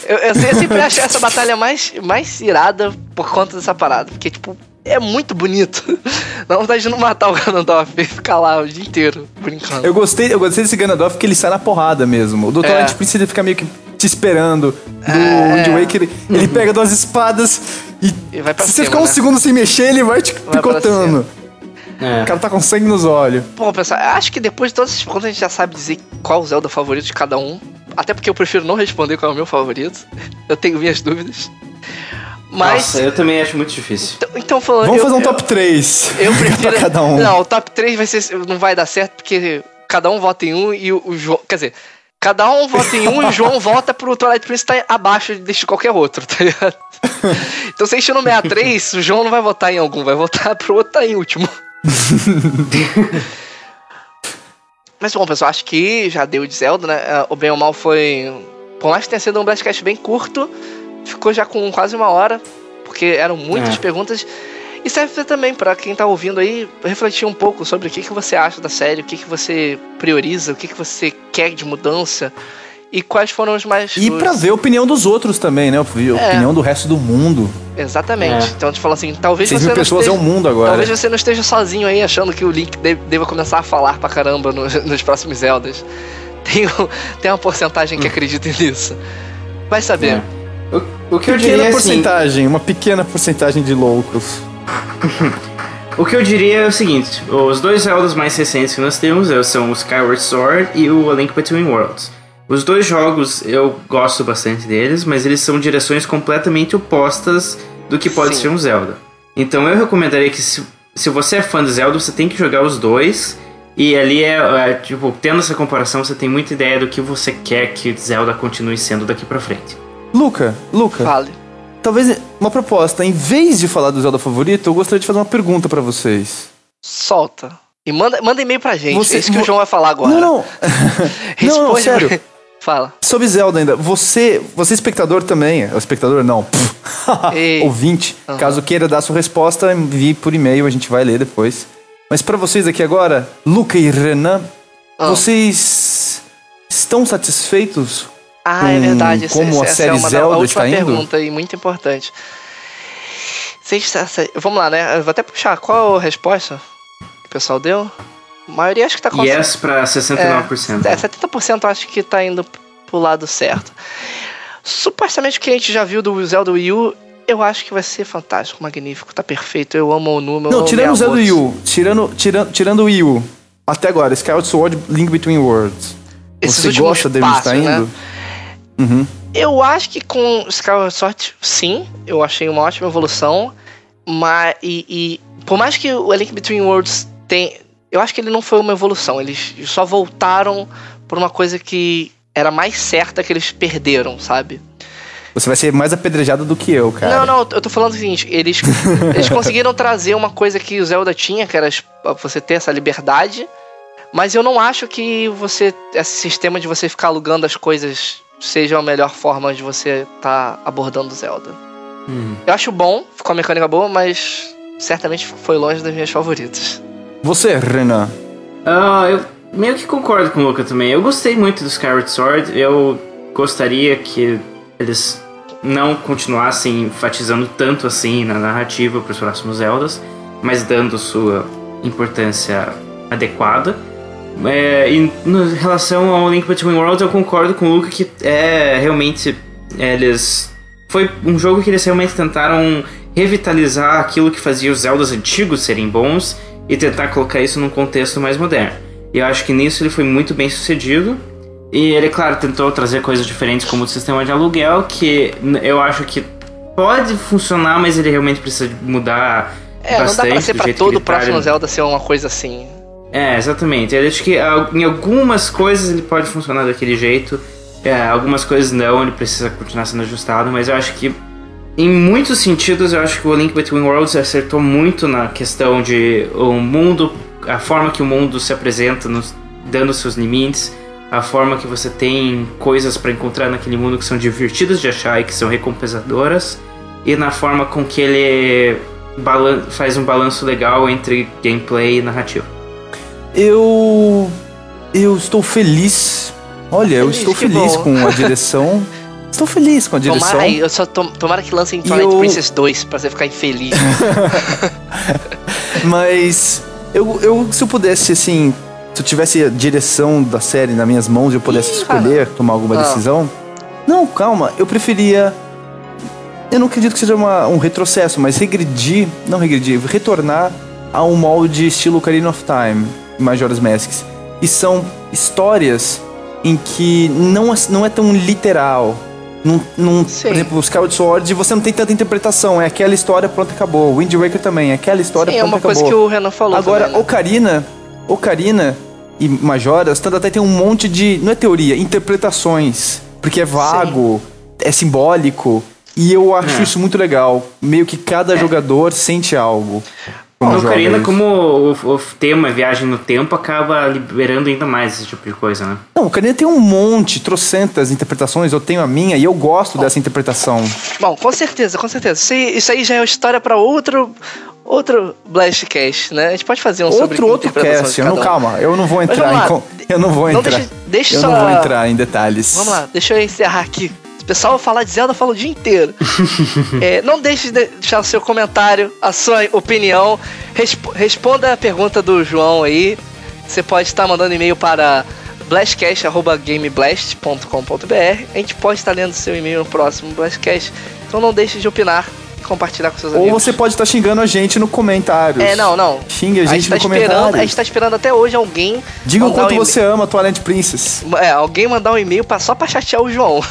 Eu, eu, sempre achei essa batalha mais, mais irada por conta dessa parada. Porque, tipo, é muito bonito. Dá vontade de não matar o Ganondorf e ficar lá o dia inteiro brincando. Eu gostei, eu gostei desse Ganondorf porque ele sai na porrada mesmo. O do É. Princess ele fica meio que te esperando. Do É. Wind Waker, ele, ele pega duas espadas e, E vai pra se você cima, ficar um né? segundo sem mexer, ele vai te pra picotando. É. O cara tá com sangue nos olhos. Bom, pessoal, acho que depois de todas essas perguntas a gente já sabe dizer qual o Zelda favorito de cada um. Até porque eu prefiro não responder qual é o meu favorito. Eu tenho minhas dúvidas. Mas. Nossa, eu também acho muito difícil. então- Então, falando. Vamos eu- fazer um eu- top 3. Eu prefiro. pra cada um. Não, o top 3 vai ser, não vai dar certo porque cada um vota em um e o, o João. Quer dizer, cada um vota em um e o João vota pro Twilight Prince tá abaixo de qualquer outro, tá ligado? Então se a gente nomear três, o João não vai votar em algum, vai votar pro outro tá em último. Mas bom, pessoal, acho que já deu de Zelda, né? Ah, O bem ou mal foi. Por mais que tenha sido um Blastcast bem curto, ficou já com quase uma hora, porque eram muitas É. perguntas. E serve também para quem tá ouvindo aí refletir um pouco sobre o que, que você acha da série, o que, que você prioriza, o que, que você quer de mudança e quais foram os mais. E os- pra ver a opinião dos outros também, né? A opinião do resto do mundo. Exatamente. É. Então, te falo assim, talvez 6 você mil não pessoas é esteja... o mundo agora. Talvez você não esteja sozinho aí achando que o Link de- deva começar a falar pra caramba no- nos próximos Zeldas. Tem, um- tem uma porcentagem que acredita nisso. Vai saber. É. O, o que eu Pequena diria assim, porcentagem, uma pequena porcentagem de loucos. o que eu diria é o seguinte: os dois Zeldas mais recentes que nós temos é- são o Skyward Sword e o A Link Between Worlds. Os dois jogos eu gosto bastante deles, mas eles são direções completamente opostas do que pode Sim. ser um Zelda. Então eu recomendaria que se, se você é fã de Zelda, você tem que jogar os dois. E ali é, é, tipo, tendo essa comparação, você tem muita ideia do que você quer que Zelda continue sendo daqui pra frente. Luca, Luca, Fale. talvez uma proposta. Em vez de falar do Zelda favorito, eu gostaria de fazer uma pergunta pra vocês. Solta. E manda, manda e-mail pra gente. Você- é isso que o João vai falar agora. Não, não. não, não, sério. Fala. Sobre Zelda ainda, você, você espectador também, é, espectador não, ouvinte, caso queira dar sua resposta, envie por e-mail, a gente vai ler depois. Mas pra vocês aqui agora, Luca e Renan, Ah. vocês estão satisfeitos? Ah, é com verdade. Essa, como a essa série é uma da- Zelda está indo? pergunta e muito importante. Vocês- essa- Vamos lá, né? Eu vou até puxar. Qual a resposta que o pessoal deu? A maioria acho que tá com Yes pra 69%. É, 70% eu acho que tá indo pro lado certo. Supostamente o que a gente já viu do Zelda Wii U, eu acho que vai ser fantástico, magnífico, tá perfeito. Eu amo o número. Não, tirando o Zelda Wii U, tirando, tirando, tirando o Wii U, até agora, Skyward Sword, Link Between Worlds. Esses Você gosta dele estar passos, né? indo? Uhum. Eu acho que com Skyward Sword, sim, eu achei uma ótima evolução. Mas, e, e por mais que o Link Between Worlds tem. Eu acho que ele não foi uma evolução. Eles só voltaram por uma coisa que era mais certa que eles perderam, sabe? Você vai ser mais apedrejado do que eu, cara. Não, não, eu tô falando o seguinte, eles, eles conseguiram trazer uma coisa que o Zelda tinha, que era es- você ter essa liberdade, mas eu não acho que você esse sistema de você ficar alugando as coisas seja a melhor forma de você estar abordando o Zelda. Hum. Eu acho bom, ficou a mecânica boa, mas certamente foi longe das minhas favoritas. Você, Renan. Ah, eu meio que concordo com o Luca também. Eu gostei muito do Skyward Sword. Eu gostaria que eles não continuassem enfatizando tanto assim na narrativa para os próximos Zeldas, mas dando sua importância adequada. É, e em relação ao Link Between Worlds, eu concordo com o Luca que é realmente eles foi um jogo que eles realmente tentaram revitalizar aquilo que fazia os Zeldas antigos serem bons e tentar colocar isso num contexto mais moderno. E eu acho que nisso ele foi muito bem sucedido. E ele, claro, tentou trazer coisas diferentes como o sistema de aluguel, que eu acho que pode funcionar, mas ele realmente precisa mudar É, não dá bastante pra ser pra todo o próximo tá. Zelda ser uma coisa assim. É, exatamente. Eu acho que em algumas coisas ele pode funcionar daquele jeito, é, algumas coisas não, ele precisa continuar sendo ajustado, mas eu acho que em muitos sentidos eu acho que o Link Between Worlds acertou muito na questão de o mundo, a forma que o mundo se apresenta, nos, dando seus limites, a forma que você tem coisas pra encontrar naquele mundo que são divertidas de achar e que são recompensadoras, e na forma com que ele faz um balanço legal entre gameplay e narrativa. Eu. Eu estou feliz. Olha, eu Feliz, estou que feliz bom. com a direção. Estou feliz com a direção. Tomara aí, eu só tom- tomara que lancem Twilight eu- Princess 2 pra você ficar infeliz. Mas eu, eu, se eu pudesse, assim, se eu tivesse a direção da série nas minhas mãos e eu pudesse Ih, escolher, tomar alguma Ah. decisão, Não, calma, eu preferia. Eu não acredito que seja uma- um retrocesso, mas regredir, não regredir, retornar a um molde estilo Ocarina of Time, em Majora's Masks. E são histórias em que não, não é tão literal. Num, num, por Sim. exemplo, os Skyward Sword, você não tem tanta interpretação. É aquela história, pronto, acabou. Wind Waker também, é aquela história, Sim, é pronto, uma coisa acabou. que o Renan falou Agora, também, né? Ocarina, Ocarina e Majoras, tanto até tem um monte de, não é teoria, interpretações. Porque é vago, é simbólico. E eu acho É. isso muito legal. Meio que cada jogador sente algo. No Ocarina, isso. como o, o tema viagem no tempo, acaba liberando ainda mais esse tipo de coisa, né? Não, Ocarina tem um monte, trocentas interpretações. Eu tenho a minha e eu gosto dessa interpretação. Bom, com certeza, com certeza. Isso aí, isso aí já é uma história pra outro outro Blastcast, né? A gente pode fazer um sobre outro outro interpretação cast. Eu não, um. calma, eu não vou entrar em. Eu não vou Não, entrar. deixa- deixa eu só- não vou entrar em detalhes. Vamos lá, deixa eu encerrar aqui. O pessoal falar de Zelda fala o dia inteiro. É, não deixe de deixar o seu comentário, a sua opinião. Resp- responda a pergunta do João aí. Você pode estar mandando e-mail para blastcast.gameblast.com.br. A gente pode estar lendo seu e-mail no próximo Blastcast. Então não deixe de opinar e compartilhar com seus Ou amigos. você pode estar xingando a gente no comentários. É, não, não. Xingue a gente tá no esperando, comentário. A gente tá esperando até hoje alguém. Diga o quanto um você ama a Twilight Princess. É, alguém mandar um e-mail pra, só pra chatear o João.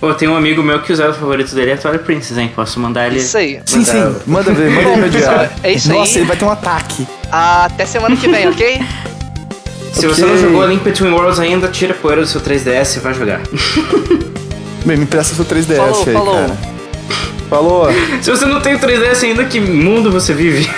Pô, tem um amigo meu que o Zelda favorito dele é Twilight Princess, hein? Posso mandar ele. Isso aí. Sim, sim. Manda ver, manda ele me odiar. É isso Nossa, aí. ele vai ter um ataque. Até semana que vem, ok? Se você Ok. não jogou Link Between Worlds ainda, tira a poeira do seu 3DS e vai jogar. Bem, me empresta seu 3DS Falou, aí, falou. cara. Falou. Se você não tem o 3DS ainda, que mundo você vive?